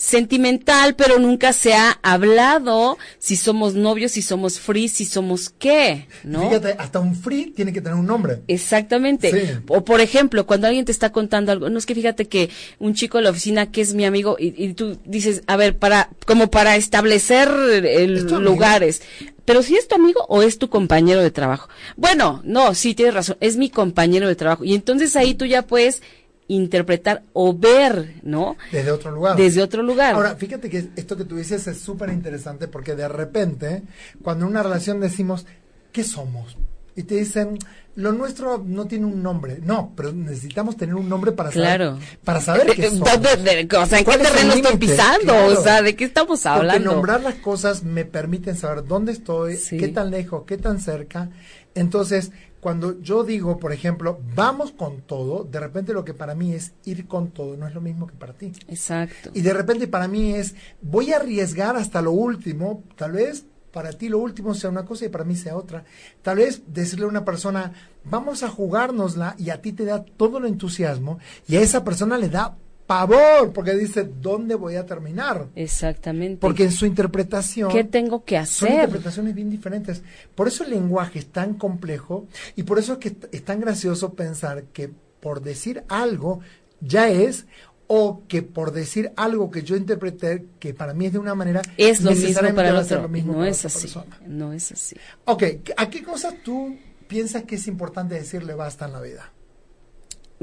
sentimental, pero nunca se ha hablado si somos novios, si somos free, si somos qué, ¿no? Fíjate, hasta un free tiene que tener un nombre. Exactamente. Sí. O por ejemplo, cuando alguien te está contando algo, no es que fíjate que un chico de la oficina que es mi amigo y, y tú dices, a ver, para como para establecer el lugares. Pero si es tu amigo o es tu compañero de trabajo. Bueno, no, sí tienes razón, es mi compañero de trabajo y entonces ahí tú ya puedes interpretar o ver, ¿no? Desde otro lugar. Desde otro lugar. Ahora, fíjate que esto que tú dices es súper interesante porque de repente, cuando en una relación decimos, ¿qué somos? Y te dicen, lo nuestro no tiene un nombre. No, pero necesitamos tener un nombre para Claro. saber, para saber qué *laughs* somos. ¿dónde- de- o sea, ¿en qué ¿Cuál es el terreno estoy pisando? Claro. O sea, ¿de qué estamos Porque hablando? nombrar las cosas me permiten saber dónde estoy, Sí. qué tan lejos, qué tan cerca. Entonces, cuando yo digo, por ejemplo, vamos con todo, de repente lo que para mí es ir con todo no es lo mismo que para ti. Exacto. Y de repente para mí es, voy a arriesgar hasta lo último, tal vez para ti lo último sea una cosa y para mí sea otra. Tal vez decirle a una persona, vamos a jugárnosla y a ti te da todo el entusiasmo y a esa persona le da pavor porque dice, ¿dónde voy a terminar? Exactamente. Porque en su interpretación... ¿Qué tengo que Son hacer? interpretaciones bien diferentes. Por eso el lenguaje es tan complejo y por eso es que es tan gracioso pensar que por decir algo ya es o que por decir algo que yo interpreté que para mí es de una manera Es lo mismo para el otro. lo mismo no es así. persona. No es así. Ok, ¿a qué cosas tú piensas que es importante decirle basta en la vida?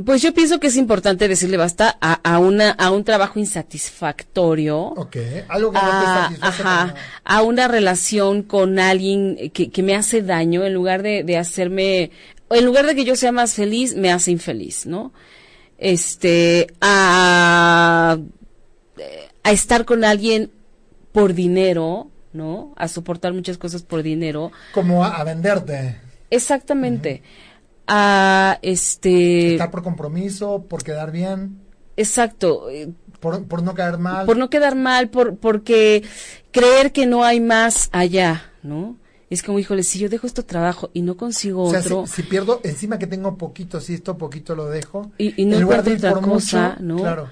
Pues yo pienso que es importante decirle basta a, a una a un trabajo insatisfactorio. Ok, algo que no te a, ajá, a una relación con alguien que, que me hace daño en lugar de, de hacerme en lugar de que yo sea más feliz me hace infeliz no este a a estar con alguien por dinero no a soportar muchas cosas por dinero. Como a, a venderte, exactamente a este estar por compromiso, por quedar bien, exacto por, por no caer mal. por no quedar mal, por porque creer que no hay más allá, ¿no? Es como, híjole, si yo dejo este trabajo y no consigo O sea, otro, si, si pierdo, encima que tengo poquito, si esto poquito lo dejo. Y- y no en lugar de encuentro ir otra por cosa, mucho, ¿no? Claro.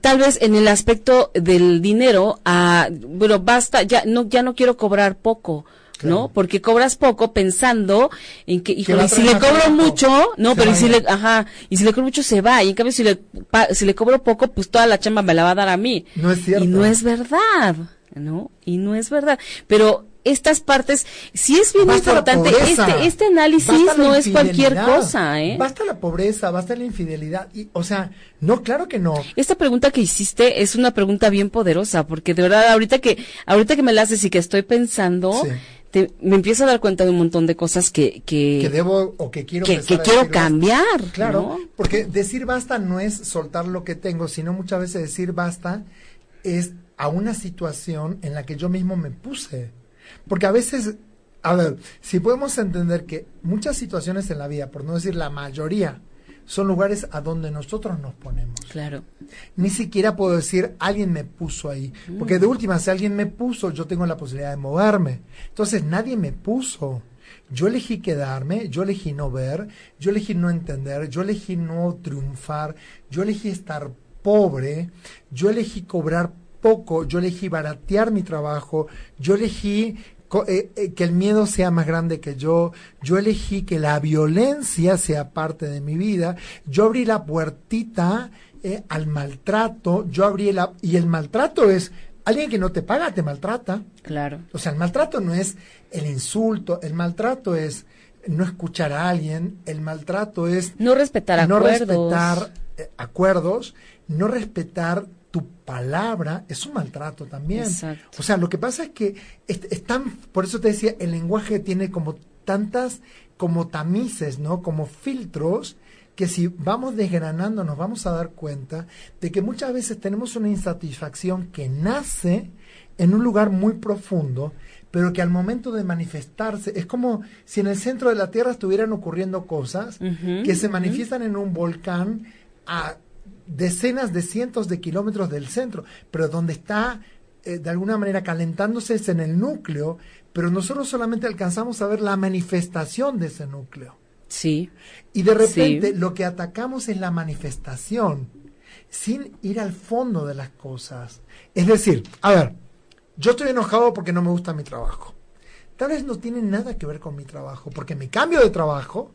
tal vez en el aspecto del dinero, ah, bueno, basta, ya no, ya no quiero cobrar poco. Claro. ¿No? Porque cobras poco pensando en que, híjole, y si le cobro mucho, no, pero y si le, ajá, y si le cobro mucho se va, y en cambio si le, pa- si le cobro poco, pues toda la chamba me la va a dar a mí. No es cierto. Y no es verdad, ¿no? Y no es verdad. Pero estas partes, sí es bien Basta importante, este, este análisis no es cualquier cosa, ¿eh? Basta la pobreza, basta la infidelidad. Y, o sea, no, claro que no. Esta pregunta que hiciste es una pregunta bien poderosa, porque de verdad ahorita que, ahorita que me la haces y que estoy pensando, Sí. Te- me empiezo a dar cuenta de un montón de cosas que, que, Que debo o que quiero que, que quiero basta. cambiar. Claro, ¿no? porque decir basta no es soltar lo que tengo, sino muchas veces decir basta es a una situación en la que yo mismo me puse. Porque a veces, a ver, si podemos entender que muchas situaciones en la vida, por no decir la mayoría, son lugares a donde nosotros nos ponemos. Claro. Ni siquiera puedo decir alguien me puso ahí. Porque de última, si alguien me puso, yo tengo la posibilidad de moverme. Entonces nadie me puso. Yo elegí quedarme, yo elegí no ver, yo elegí no entender, yo elegí no triunfar, yo elegí estar pobre, yo elegí cobrar poco, yo elegí baratear mi trabajo, yo elegí eh, eh, que el miedo sea más grande que yo, yo elegí que la violencia sea parte de mi vida, yo abrí la puertita eh, al maltrato, yo abrí la... Y el maltrato es, alguien que no te paga te maltrata. Claro. O sea, el maltrato no es el insulto, el maltrato es no escuchar a alguien, el maltrato es no respetar no acuerdos. respetar eh, acuerdos, no respetar tu palabra, es un maltrato también. Exacto. O sea, lo que pasa es que es- están, por eso te decía, el lenguaje tiene como tantas, como tamices, ¿no? Como filtros, que si vamos desgranando nos vamos a dar cuenta de que muchas veces tenemos una insatisfacción que nace en un lugar muy profundo, pero que al momento de manifestarse es como si en el centro de la Tierra estuvieran ocurriendo cosas que se manifiestan en un volcán a decenas de cientos de kilómetros del centro, pero donde está eh, de alguna manera calentándose es en el núcleo, pero nosotros solamente alcanzamos a ver la manifestación de ese núcleo. Sí, Y de repente Sí. lo que atacamos es la manifestación, sin ir al fondo de las cosas. Es decir, a ver, yo estoy enojado porque no me gusta mi trabajo. Tal vez no tiene nada que ver con mi trabajo, porque me cambio de trabajo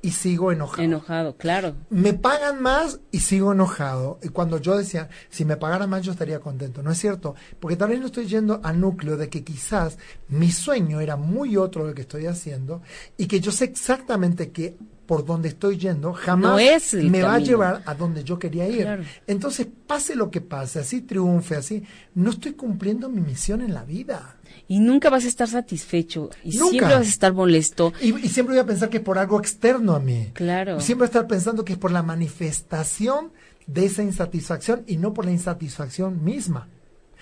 y sigo enojado. enojado, claro. me pagan más y sigo enojado. Y cuando yo decía, si me pagaran más yo estaría contento. No es cierto, porque tal vez no estoy yendo al núcleo de que quizás mi sueño era muy otro de lo que estoy haciendo y que yo sé exactamente que por donde estoy yendo jamás No es el me va a llevar a donde yo quería ir. Claro. Entonces, pase lo que pase, así triunfe, así, no estoy cumpliendo mi misión en la vida. Y nunca vas a estar satisfecho. Y Nunca. siempre vas a estar molesto. Y, y siempre voy a pensar que es por algo externo a mí. Claro. Siempre estar pensando que es por la manifestación de esa insatisfacción y no por la insatisfacción misma.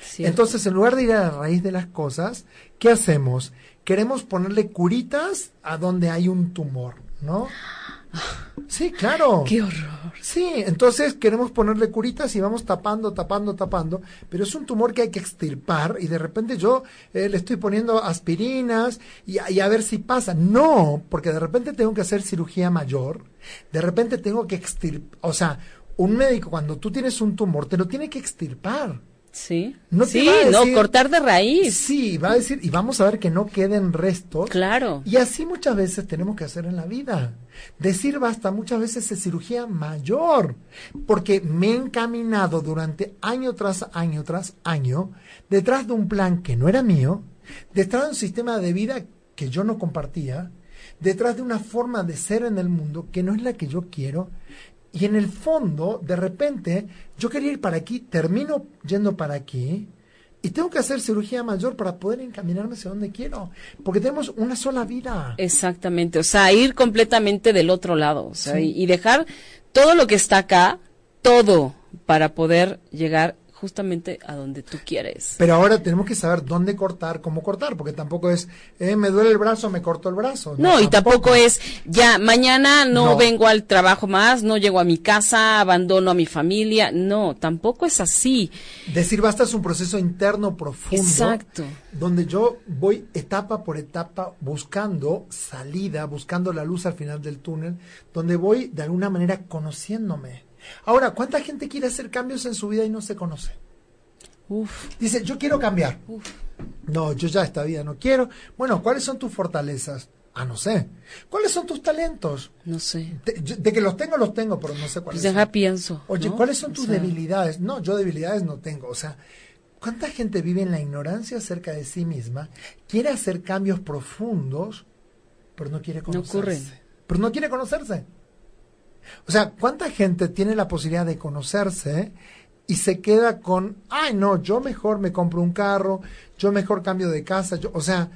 Cierto. Entonces, en lugar de ir a la raíz de las cosas, ¿qué hacemos? Queremos ponerle curitas a donde hay un tumor, ¿no? Sí, claro. Qué horror. Sí, entonces queremos ponerle curitas y vamos tapando, tapando, tapando, pero es un tumor que hay que extirpar y de repente yo eh, le estoy poniendo aspirinas y, a- y a ver si pasa. No, porque de repente tengo que hacer cirugía mayor, de repente tengo que extirpar, o sea, un médico cuando tú tienes un tumor te lo tiene que extirpar. Sí. No sí, no, cortar de raíz. Sí, va a decir, y vamos a ver que no queden restos. Claro. Y así muchas veces tenemos que hacer en la vida. Decir basta muchas veces es cirugía mayor, porque me he encaminado durante año tras año tras año detrás de un plan que no era mío, detrás de un sistema de vida que yo no compartía, detrás de una forma de ser en el mundo que no es la que yo quiero. Y en el fondo, de repente, yo quería ir para aquí, termino yendo para aquí, y tengo que hacer cirugía mayor para poder encaminarme hacia donde quiero. Porque tenemos una sola vida. Exactamente. O sea, ir completamente del otro lado. O sea, Sí. y, y dejar todo lo que está acá, todo, para poder llegar justamente a donde tú quieres. Pero ahora tenemos que saber dónde cortar, cómo cortar, porque tampoco es, eh, me duele el brazo, me corto el brazo. No, y tampoco es, ya, mañana no, No. vengo al trabajo más, no llego a mi casa, abandono a mi familia. No, tampoco es así. Decir basta es un proceso interno profundo. Exacto. Donde yo voy etapa por etapa buscando salida, buscando la luz al final del túnel, donde voy de alguna manera conociéndome. Ahora, ¿cuánta gente quiere hacer cambios en su vida y no se conoce? Uf, Dice, yo quiero cambiar. No, yo ya esta vida no quiero. Bueno, ¿cuáles son tus fortalezas? Ah, no sé. ¿Cuáles son tus talentos? no sé. De, que los tengo, los tengo, pero no sé Pues cuáles deja son. pienso. Oye, ¿no? ¿cuáles son O tus sea, debilidades? No, yo debilidades no tengo. O sea, ¿cuánta gente vive en la ignorancia acerca de sí misma? Quiere hacer cambios profundos, pero no quiere conocerse. ocurren. Pero no quiere conocerse. O sea, ¿cuánta gente tiene la posibilidad de conocerse y se queda con, ay, no, yo mejor me compro un carro, yo mejor cambio de casa, yo, o sea,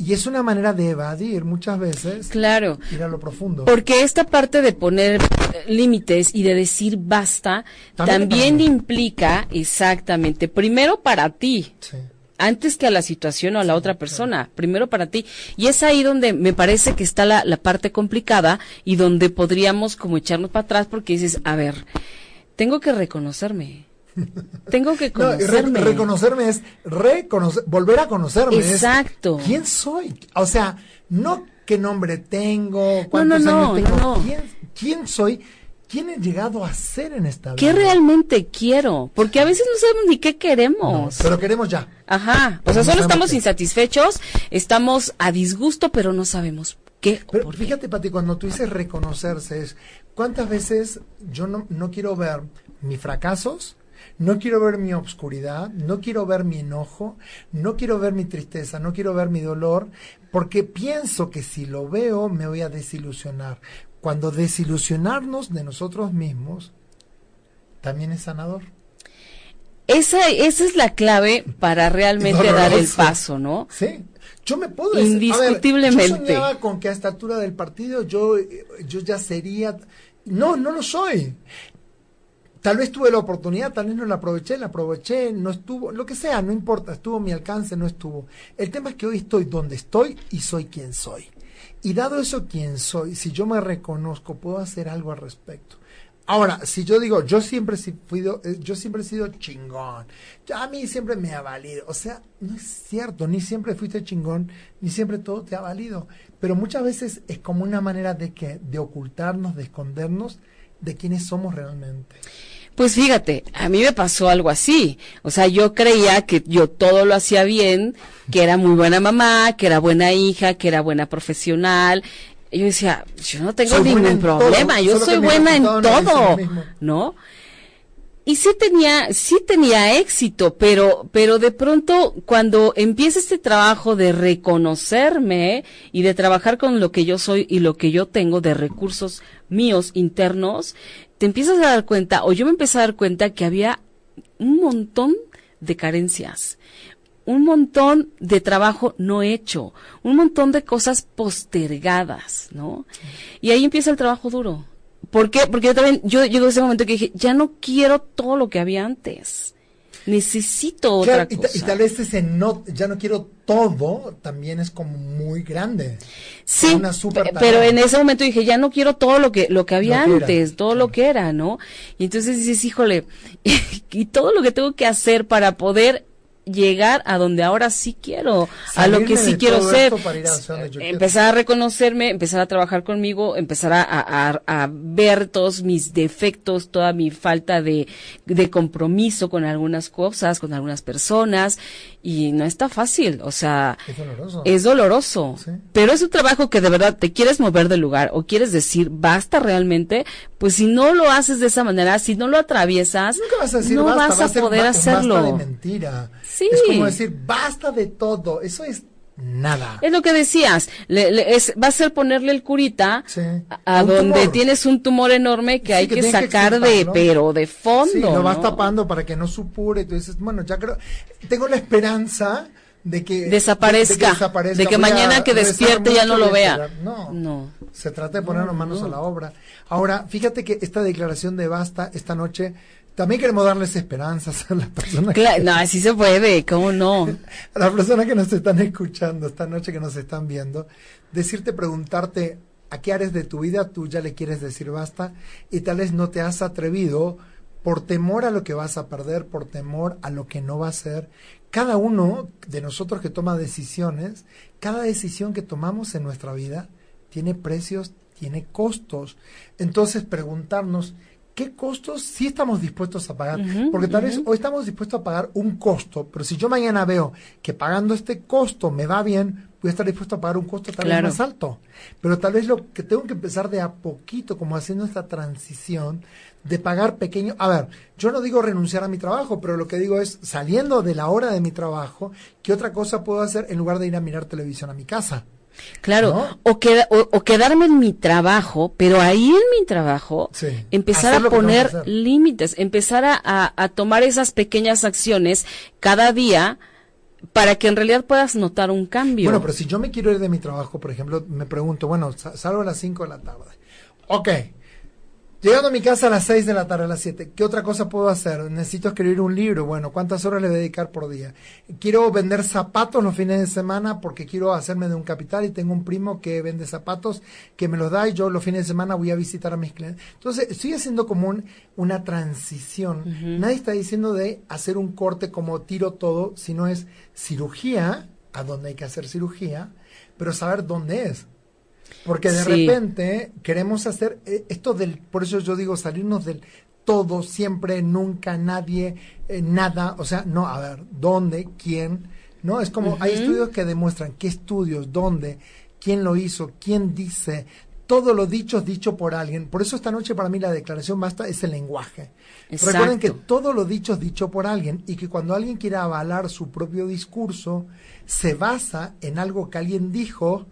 y es una manera de evadir muchas veces Claro. ir a lo profundo. Porque esta parte de poner eh, límites y de decir basta También también, implica exactamente, primero para ti, Sí. Antes que a la situación o a la otra persona, primero para ti. Y es ahí donde me parece que está la, la parte complicada y donde podríamos como echarnos para atrás porque dices, a ver, tengo que reconocerme. *laughs* Tengo que No, re- conocerme. reconocerme es reconocer, volver a conocerme. es, Exacto. ¿Quién soy? O sea, no qué nombre tengo, No, cuántos no, años no, tengo. no, no. ¿Quién, quién soy? ¿Quién he llegado a ser en esta vida? ¿Qué realmente quiero? Porque a veces no sabemos ni qué No, queremos. pero queremos ya. Ajá, o sea, no solo estamos qué. insatisfechos, estamos a disgusto, pero no sabemos qué. Pero por qué. fíjate, Pati, cuando tú dices reconocerse, es cuántas veces yo no, no quiero ver mis fracasos, No quiero ver mi obscuridad, no quiero ver mi enojo, no quiero ver mi tristeza, no quiero ver mi dolor, porque pienso que si lo veo me voy a desilusionar. Cuando desilusionarnos de nosotros mismos también es sanador. Esa, esa es la clave para realmente dar el paso, ¿no? Sí. Yo me puedo Indiscutiblemente. yo soñaba con que a esta altura del partido yo, yo ya sería. No, no lo soy. Tal vez tuve la oportunidad, tal vez no la aproveché, la aproveché, no estuvo, lo que sea, no importa, estuvo mi alcance, no estuvo. El tema es que hoy estoy donde estoy y soy quien soy. Y dado eso quien soy, si yo me reconozco, puedo hacer algo al respecto. Ahora, si yo digo, yo siempre, fui, eh, yo siempre he sido chingón, a mí siempre me ha valido, o sea, no es cierto, ni siempre fuiste chingón, ni siempre todo te ha valido, pero muchas veces es como una manera de que, de ocultarnos, de escondernos de quiénes somos realmente. Pues fíjate, a mí me pasó algo así. O sea, yo creía que yo todo lo hacía bien, que era muy buena mamá, que era buena hija, que era buena profesional. Y yo decía, yo no tengo ningún problema, yo soy buena en todo, ¿no? Y sí tenía, sí tenía éxito, pero, pero de pronto cuando empieza este trabajo de reconocerme y de trabajar con lo que yo soy y lo que yo tengo de recursos míos internos, te empiezas a dar cuenta, o yo me empecé a dar cuenta que había un montón de carencias, un montón de trabajo no hecho, un montón de cosas postergadas, ¿no? Y ahí empieza el trabajo duro. ¿Por qué? Porque yo también, yo llego a ese momento que dije, ya no quiero todo lo que había antes necesito otra cosa. Y, tal vez ese no, ya no quiero todo, también es como muy grande. Sí, una pero en ese momento dije, ya no quiero todo lo que, lo que había antes, todo lo que era, ¿no? Y entonces dices, híjole, *laughs* y todo lo que tengo que hacer para poder llegar a donde ahora sí quiero, a lo que sí quiero ser. empezar a reconocerme, empezar a trabajar conmigo, empezar a, a, ver todos mis defectos, toda mi falta de, de compromiso con algunas cosas, con algunas personas, y no está fácil, o sea, es doloroso, pero es un trabajo que de verdad te quieres mover del lugar o quieres decir basta realmente, pues si no lo haces de esa manera, si no lo atraviesas, no vas a, poder hacerlo. Basta de mentira. Es como decir basta de todo, eso es nada. Es lo que decías, es, va a ser ponerle el curita a, donde tienes un tumor enorme que hay que, sacar de, pero de fondo. Sí, lo vas tapando para que no supure. Tú dices, bueno, ya creo, tengo la esperanza de que desaparezca, de que, mañana que despierte ya no lo vea. No, no. Se trata de poner las manos a la obra. Ahora, fíjate que esta declaración de basta esta noche también queremos darles esperanzas a las personas. Claro, no, así se puede, ¿cómo no? *laughs* A las personas que nos están escuchando esta noche, que nos están viendo, decirte, preguntarte a qué áreas de tu vida tú ya le quieres decir basta y tal vez no te has atrevido por temor a lo que vas a perder, por temor a lo que no va a ser. Cada uno de nosotros que toma decisiones, cada decisión que tomamos en nuestra vida tiene precios, tiene costos. Entonces preguntarnos, ¿qué costos sí estamos dispuestos a pagar? Porque tal vez hoy estamos dispuestos a pagar un costo, pero si yo mañana veo que pagando este costo me va bien, voy a estar dispuesto a pagar un costo tal vez más alto. Pero tal vez lo que tengo que empezar de a poquito, como haciendo esta transición, de pagar pequeño. A ver, yo no digo renunciar a mi trabajo, pero lo que digo es saliendo de la hora de mi trabajo, ¿qué otra cosa puedo hacer en lugar de ir a mirar televisión a mi casa? Claro, o, o, quedarme en mi trabajo, pero ahí en mi trabajo, empezar a poner límites, empezar a, a, tomar esas pequeñas acciones cada día para que en realidad puedas notar un cambio. Bueno, pero si yo me quiero ir de mi trabajo, por ejemplo, me pregunto, bueno, salgo a las 5 de la tarde. Ok, Llegando a mi casa a las 6 de la tarde, a las 7, ¿qué otra cosa puedo hacer? Necesito escribir un libro. Bueno, ¿cuántas horas le voy a dedicar por día? Quiero vender zapatos los fines de semana porque quiero hacerme de un capital y tengo un primo que vende zapatos que me los da y yo los fines de semana voy a visitar a mis clientes. Entonces, estoy haciendo como una transición. Nadie está diciendo de hacer un corte como tiro todo, sino es cirugía, a donde hay que hacer cirugía, pero saber dónde es. Porque de repente queremos hacer eh, esto del, por eso yo digo salirnos del todo, siempre, nunca, nadie, eh, nada, o sea, no, a ver, ¿dónde? ¿Quién? ¿No? Es como, hay estudios que demuestran qué estudios, dónde, quién lo hizo, quién dice, todo lo dicho es dicho por alguien. Por eso esta noche para mí la declaración basta es el lenguaje. Recuerden que todo lo dicho es dicho por alguien y que cuando alguien quiere avalar su propio discurso, se basa en algo que alguien dijo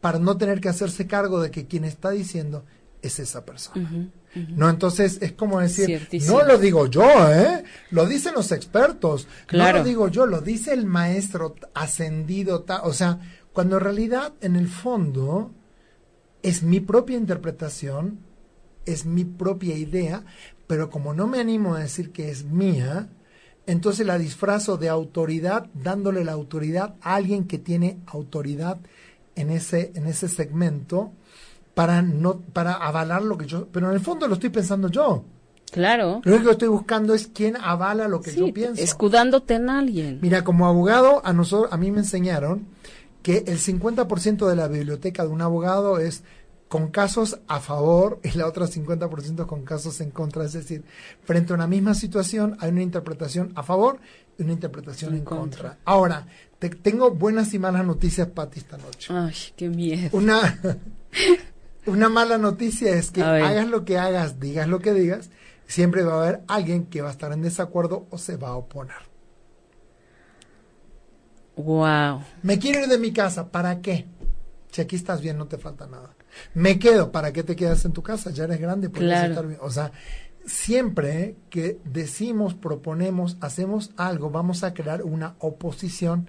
para no tener que hacerse cargo de que quien está diciendo es esa persona. No, entonces es como decir, no lo digo yo, ¿eh? Lo dicen los expertos. No lo digo yo, lo dice el maestro ascendido. o sea, cuando en realidad, en el fondo, es mi propia interpretación, es mi propia idea, pero como no me animo a decir que es mía, entonces la disfrazo de autoridad, dándole la autoridad a alguien que tiene autoridad en ese, en ese segmento para no, para avalar lo que yo, pero en el fondo lo estoy pensando yo. Claro. Lo único que estoy buscando es quién avala lo que yo pienso. Escudándote en alguien. Mira, como abogado, a nosotros, a mí me enseñaron que el 50% de la biblioteca de un abogado es con casos a favor y la otra 50% con casos en contra. Es decir, frente a una misma situación hay una interpretación a favor y una interpretación en, contra. Ahora, te, tengo buenas y malas noticias para ti esta noche. Ay, qué miedo. Una, *laughs* una mala noticia es que hagas lo que hagas, digas lo que digas, siempre va a haber alguien que va a estar en desacuerdo o se va a oponer. Wow. Me quiero ir de mi casa, ¿para qué? Si aquí estás bien, no te falta nada. Me quedo, ¿para qué te quedas en tu casa? Ya eres grande, puedes estar bien. O sea, siempre que decimos, proponemos, hacemos algo, vamos a crear una oposición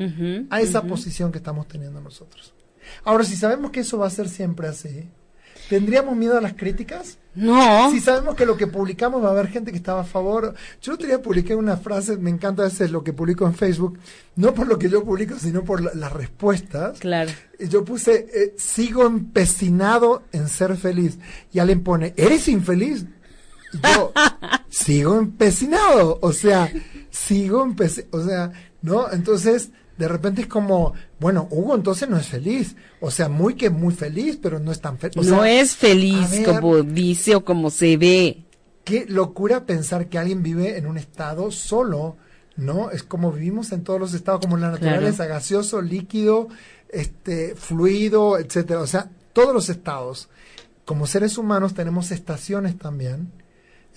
a esa posición que estamos teniendo nosotros. Ahora, si sabemos que eso va a ser siempre así, ¿Tendríamos miedo a las críticas? No. Si sabemos que lo que publicamos va a haber gente que estaba a favor. Yo otro día publiqué una frase, me encanta a veces lo que publico en Facebook, no por lo que yo publico, sino por las respuestas. Claro. Yo puse, eh, sigo empecinado en ser feliz. Y alguien pone, ¿eres infeliz? Yo, sigo empecinado. O sea, sigo empecinado. O sea, ¿no? Entonces, de repente es como, bueno, Hugo entonces no es feliz. O sea, muy que muy feliz, pero no es tan feliz. no es feliz como dice o como se ve. Qué locura pensar que alguien vive en un estado solo, ¿no? Es como vivimos en todos los estados, como en la naturaleza, gaseoso, líquido, este, fluido, etcétera. O sea, todos los estados. Como seres humanos tenemos estaciones también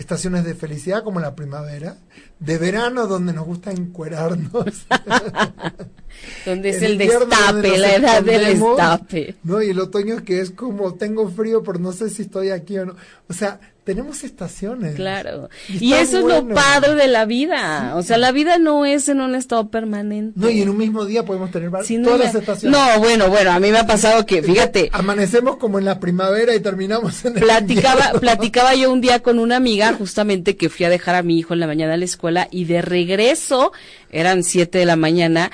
estaciones de felicidad como la primavera, de verano donde nos gusta encuerarnos. *laughs* donde es el, destape, la edad del destape. ¿no? Y el otoño que es como tengo frío pero no sé si estoy aquí o no. O sea, tenemos estaciones. Claro. Y, eso es lo padre de la vida. O sea, la vida no es en un estado permanente. No, y en un mismo día podemos tener todas las estaciones. No, bueno, bueno, a mí me ha pasado que, fíjate. Amanecemos como en la primavera y terminamos en el platicaba, Platicaba yo un día con una amiga, *laughs* justamente que fui a dejar a mi hijo en la mañana a la escuela y de regreso, eran siete de la mañana,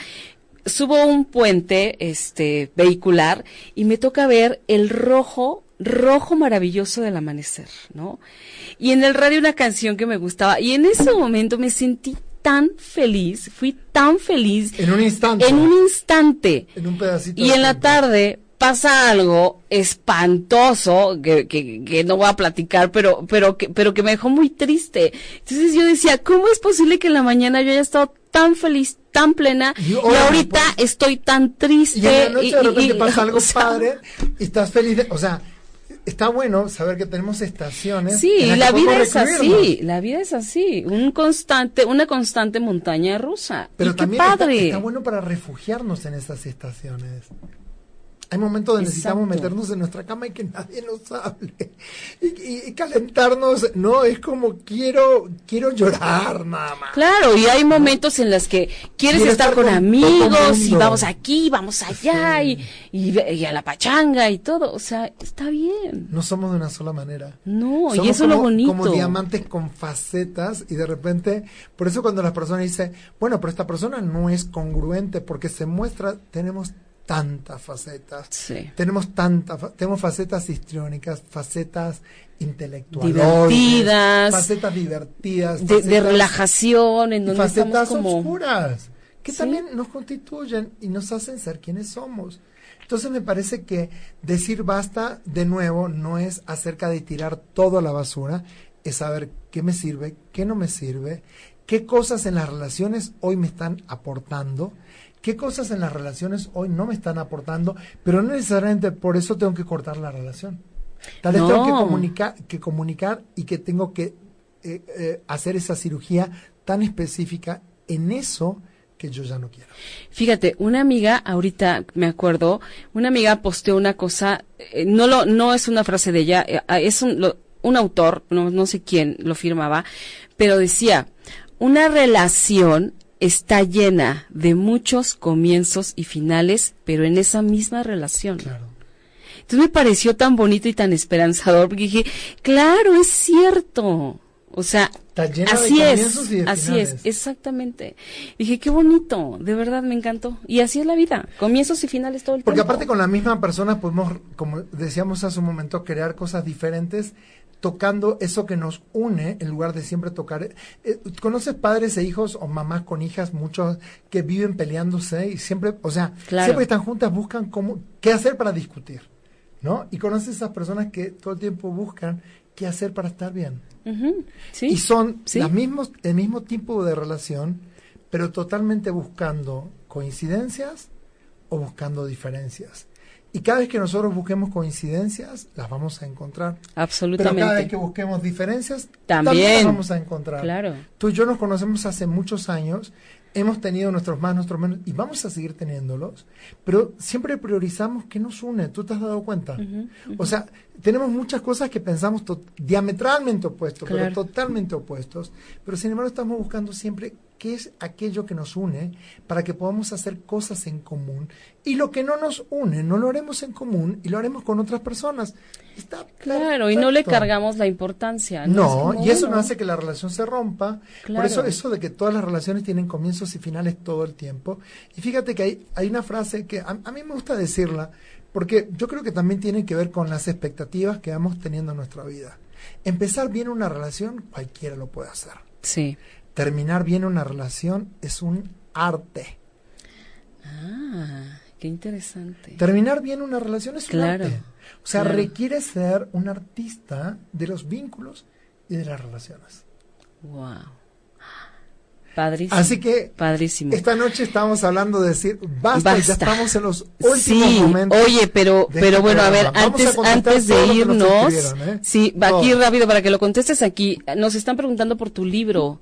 subo un puente, este, vehicular y me toca ver el rojo rojo maravilloso del amanecer, ¿no? Y en el radio una canción que me gustaba y en ese momento me sentí tan feliz, fui tan feliz. En un instante. En un instante. En un pedacito. Y en la tarde pasa algo espantoso que, que, que, no voy a platicar, pero, pero, que, pero que me dejó muy triste. Entonces yo decía, ¿cómo es posible que en la mañana yo haya estado tan feliz, tan plena, y, ahorita pues, estoy tan triste? Y en la noche de repente pasa *laughs* algo padre y estás feliz, o sea, está bueno saber que tenemos estaciones. Sí, la vida es así, la vida es así, un constante, una constante montaña rusa. Pero y también qué padre. está, bueno para refugiarnos en esas estaciones. Hay momentos donde necesitamos meternos en nuestra cama y que nadie nos hable. *laughs* Y, calentarnos, no, es como quiero, quiero llorar nada más. Claro, y hay momentos en los que quieres estar, con, amigos y vamos aquí, vamos allá y, y, a la pachanga y todo. O sea, está bien. No somos de una sola manera. No, y eso es lo bonito. Como diamantes con facetas y de repente, por eso cuando las personas dicen, bueno, pero esta persona no es congruente porque se muestra, tenemos tantas facetas. Tenemos tantas, tenemos facetas histriónicas, facetas intelectuales, divertidas, facetas divertidas, de, relajación, en donde facetas como... oscuras que también nos constituyen y nos hacen ser quienes somos. Entonces me parece que decir basta de nuevo no es acerca de tirar todo a la basura, es saber qué me sirve, qué no me sirve, qué cosas en las relaciones hoy me están aportando qué cosas en las relaciones hoy no me están aportando, pero no necesariamente por eso tengo que cortar la relación. Tal vez tengo que comunicar, que comunicar y que tengo que eh, eh, hacer esa cirugía tan específica en eso que yo ya no quiero. Fíjate, una amiga, ahorita me acuerdo, una amiga posteó una cosa, eh, no lo, no es una frase de ella, eh, es un, lo- un autor, no, no sé quién lo firmaba, pero decía, una relación está llena de muchos comienzos y finales, pero en esa misma relación. Claro. Entonces me pareció tan bonito y tan esperanzador, porque dije, claro, es cierto. O sea, así es, así es, exactamente. Dije, qué bonito, de verdad me encantó. Y así es la vida, comienzos y finales todo el Porque tiempo. aparte con la misma persona podemos, como decíamos hace un momento, crear cosas diferentes tocando eso que nos une en lugar de siempre tocar. eh, ¿Conoces padres e hijos o mamás con hijas, muchos que viven peleándose y siempre, o sea, Claro. siempre que están juntas buscan cómo, qué hacer para discutir, ¿no? Y conoces esas personas que todo el tiempo buscan qué hacer para estar bien. Sí. Y son Sí. las mismos, el mismo tipo de relación, pero totalmente buscando coincidencias o buscando diferencias. Y cada vez que nosotros busquemos coincidencias, las vamos a encontrar. Pero Absolutamente. cada vez que busquemos diferencias, También. las vamos a encontrar. Claro. Tú y yo nos conocemos hace muchos años, hemos tenido nuestros más, nuestros menos, y vamos a seguir teniéndolos, pero siempre priorizamos qué nos une, ¿tú te has dado cuenta? O sea, tenemos muchas cosas que pensamos diametralmente opuestos, Claro. pero totalmente opuestos, pero sin embargo estamos buscando siempre qué es aquello que nos une para que podamos hacer cosas en común. Y lo que no nos une, no lo haremos en común y lo haremos con otras personas. Está Claro, y no le cargamos la importancia. No, Es y eso no hace que la relación se rompa. Claro. Por eso eso de que todas las relaciones tienen comienzos y finales todo el tiempo. Y fíjate que hay, hay una frase que a, a mí me gusta decirla, porque yo creo que también tiene que ver con las expectativas que vamos teniendo en nuestra vida. Empezar bien una relación, cualquiera lo puede hacer. Sí. Terminar bien una relación es un arte. Ah, qué interesante. Terminar bien una relación es Claro, un arte. O sea, claro. requiere ser un artista de los vínculos y de las relaciones. Wow. Padrísimo. Así que Padrísimo. Esta noche estamos hablando de decir, basta, Basta. ya estamos en los últimos sí, momentos. oye, pero, de pero este bueno, a ver, a antes, antes de irnos, ¿eh? sí, va aquí rápido para que lo contestes aquí. Nos están preguntando por tu libro,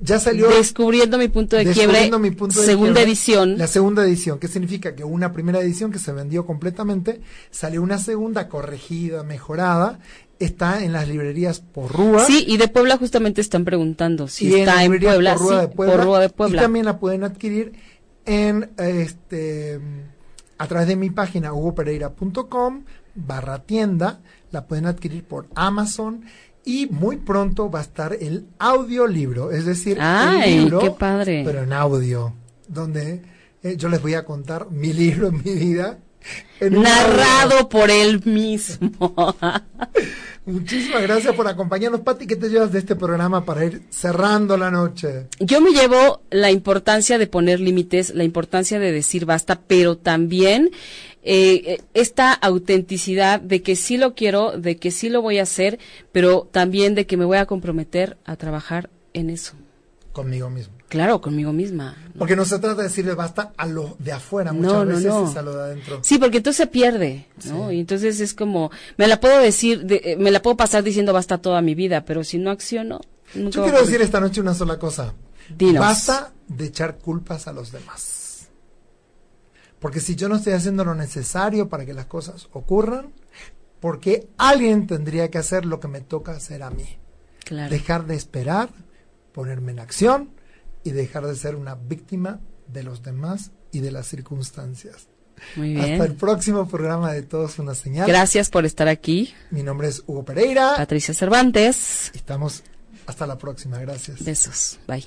ya salió Descubriendo mi punto de quiebre, mi punto de segunda quiebre, edición. La segunda edición, que significa que una primera edición que se vendió completamente, salió una segunda corregida, mejorada, está en las librerías por Rúa. Sí, y de Puebla justamente están preguntando si y en está en librerías Puebla, sí, de Puebla, por Rúa de Puebla. Y también la pueden adquirir en este a través de mi página hugopereira.com barra tienda, la pueden adquirir por Amazon y muy pronto va a estar el audiolibro, es decir, Ay, el libro, qué padre. pero en audio, donde eh, yo les voy a contar mi libro en *laughs* mi vida. en. Narrado por él mismo. *laughs* Muchísimas gracias por acompañarnos, Pati. ¿Qué te llevas de este programa para ir cerrando la noche? Yo me llevo la importancia de poner límites, la importancia de decir basta, pero también eh, esta autenticidad de que sí lo quiero, de que sí lo voy a hacer, pero también de que me voy a comprometer a trabajar en eso. Conmigo mismo. Claro, conmigo misma. Porque no se trata de decirle basta a lo de afuera, muchas No, no, veces es a lo de adentro. Sí, porque entonces se pierde, ¿no? Sí. Y entonces es como, me la puedo decir, de- eh, me la puedo pasar diciendo basta toda mi vida, pero si no acciono, nunca Yo quiero decir esta noche una sola cosa. Dinos. Basta de echar culpas a los demás. Porque si yo no estoy haciendo lo necesario para que las cosas ocurran, porque alguien tendría que hacer lo que me toca hacer a mí. Claro. Dejar de esperar, ponerme en acción y dejar de ser una víctima de los demás y de las circunstancias. Muy Hasta el bien. próximo programa de Todos una señal. Gracias por estar aquí, Mi nombre es Hugo Pereira. Patricia Cervantes. Estamos hasta la próxima. Gracias. Besos. Bye.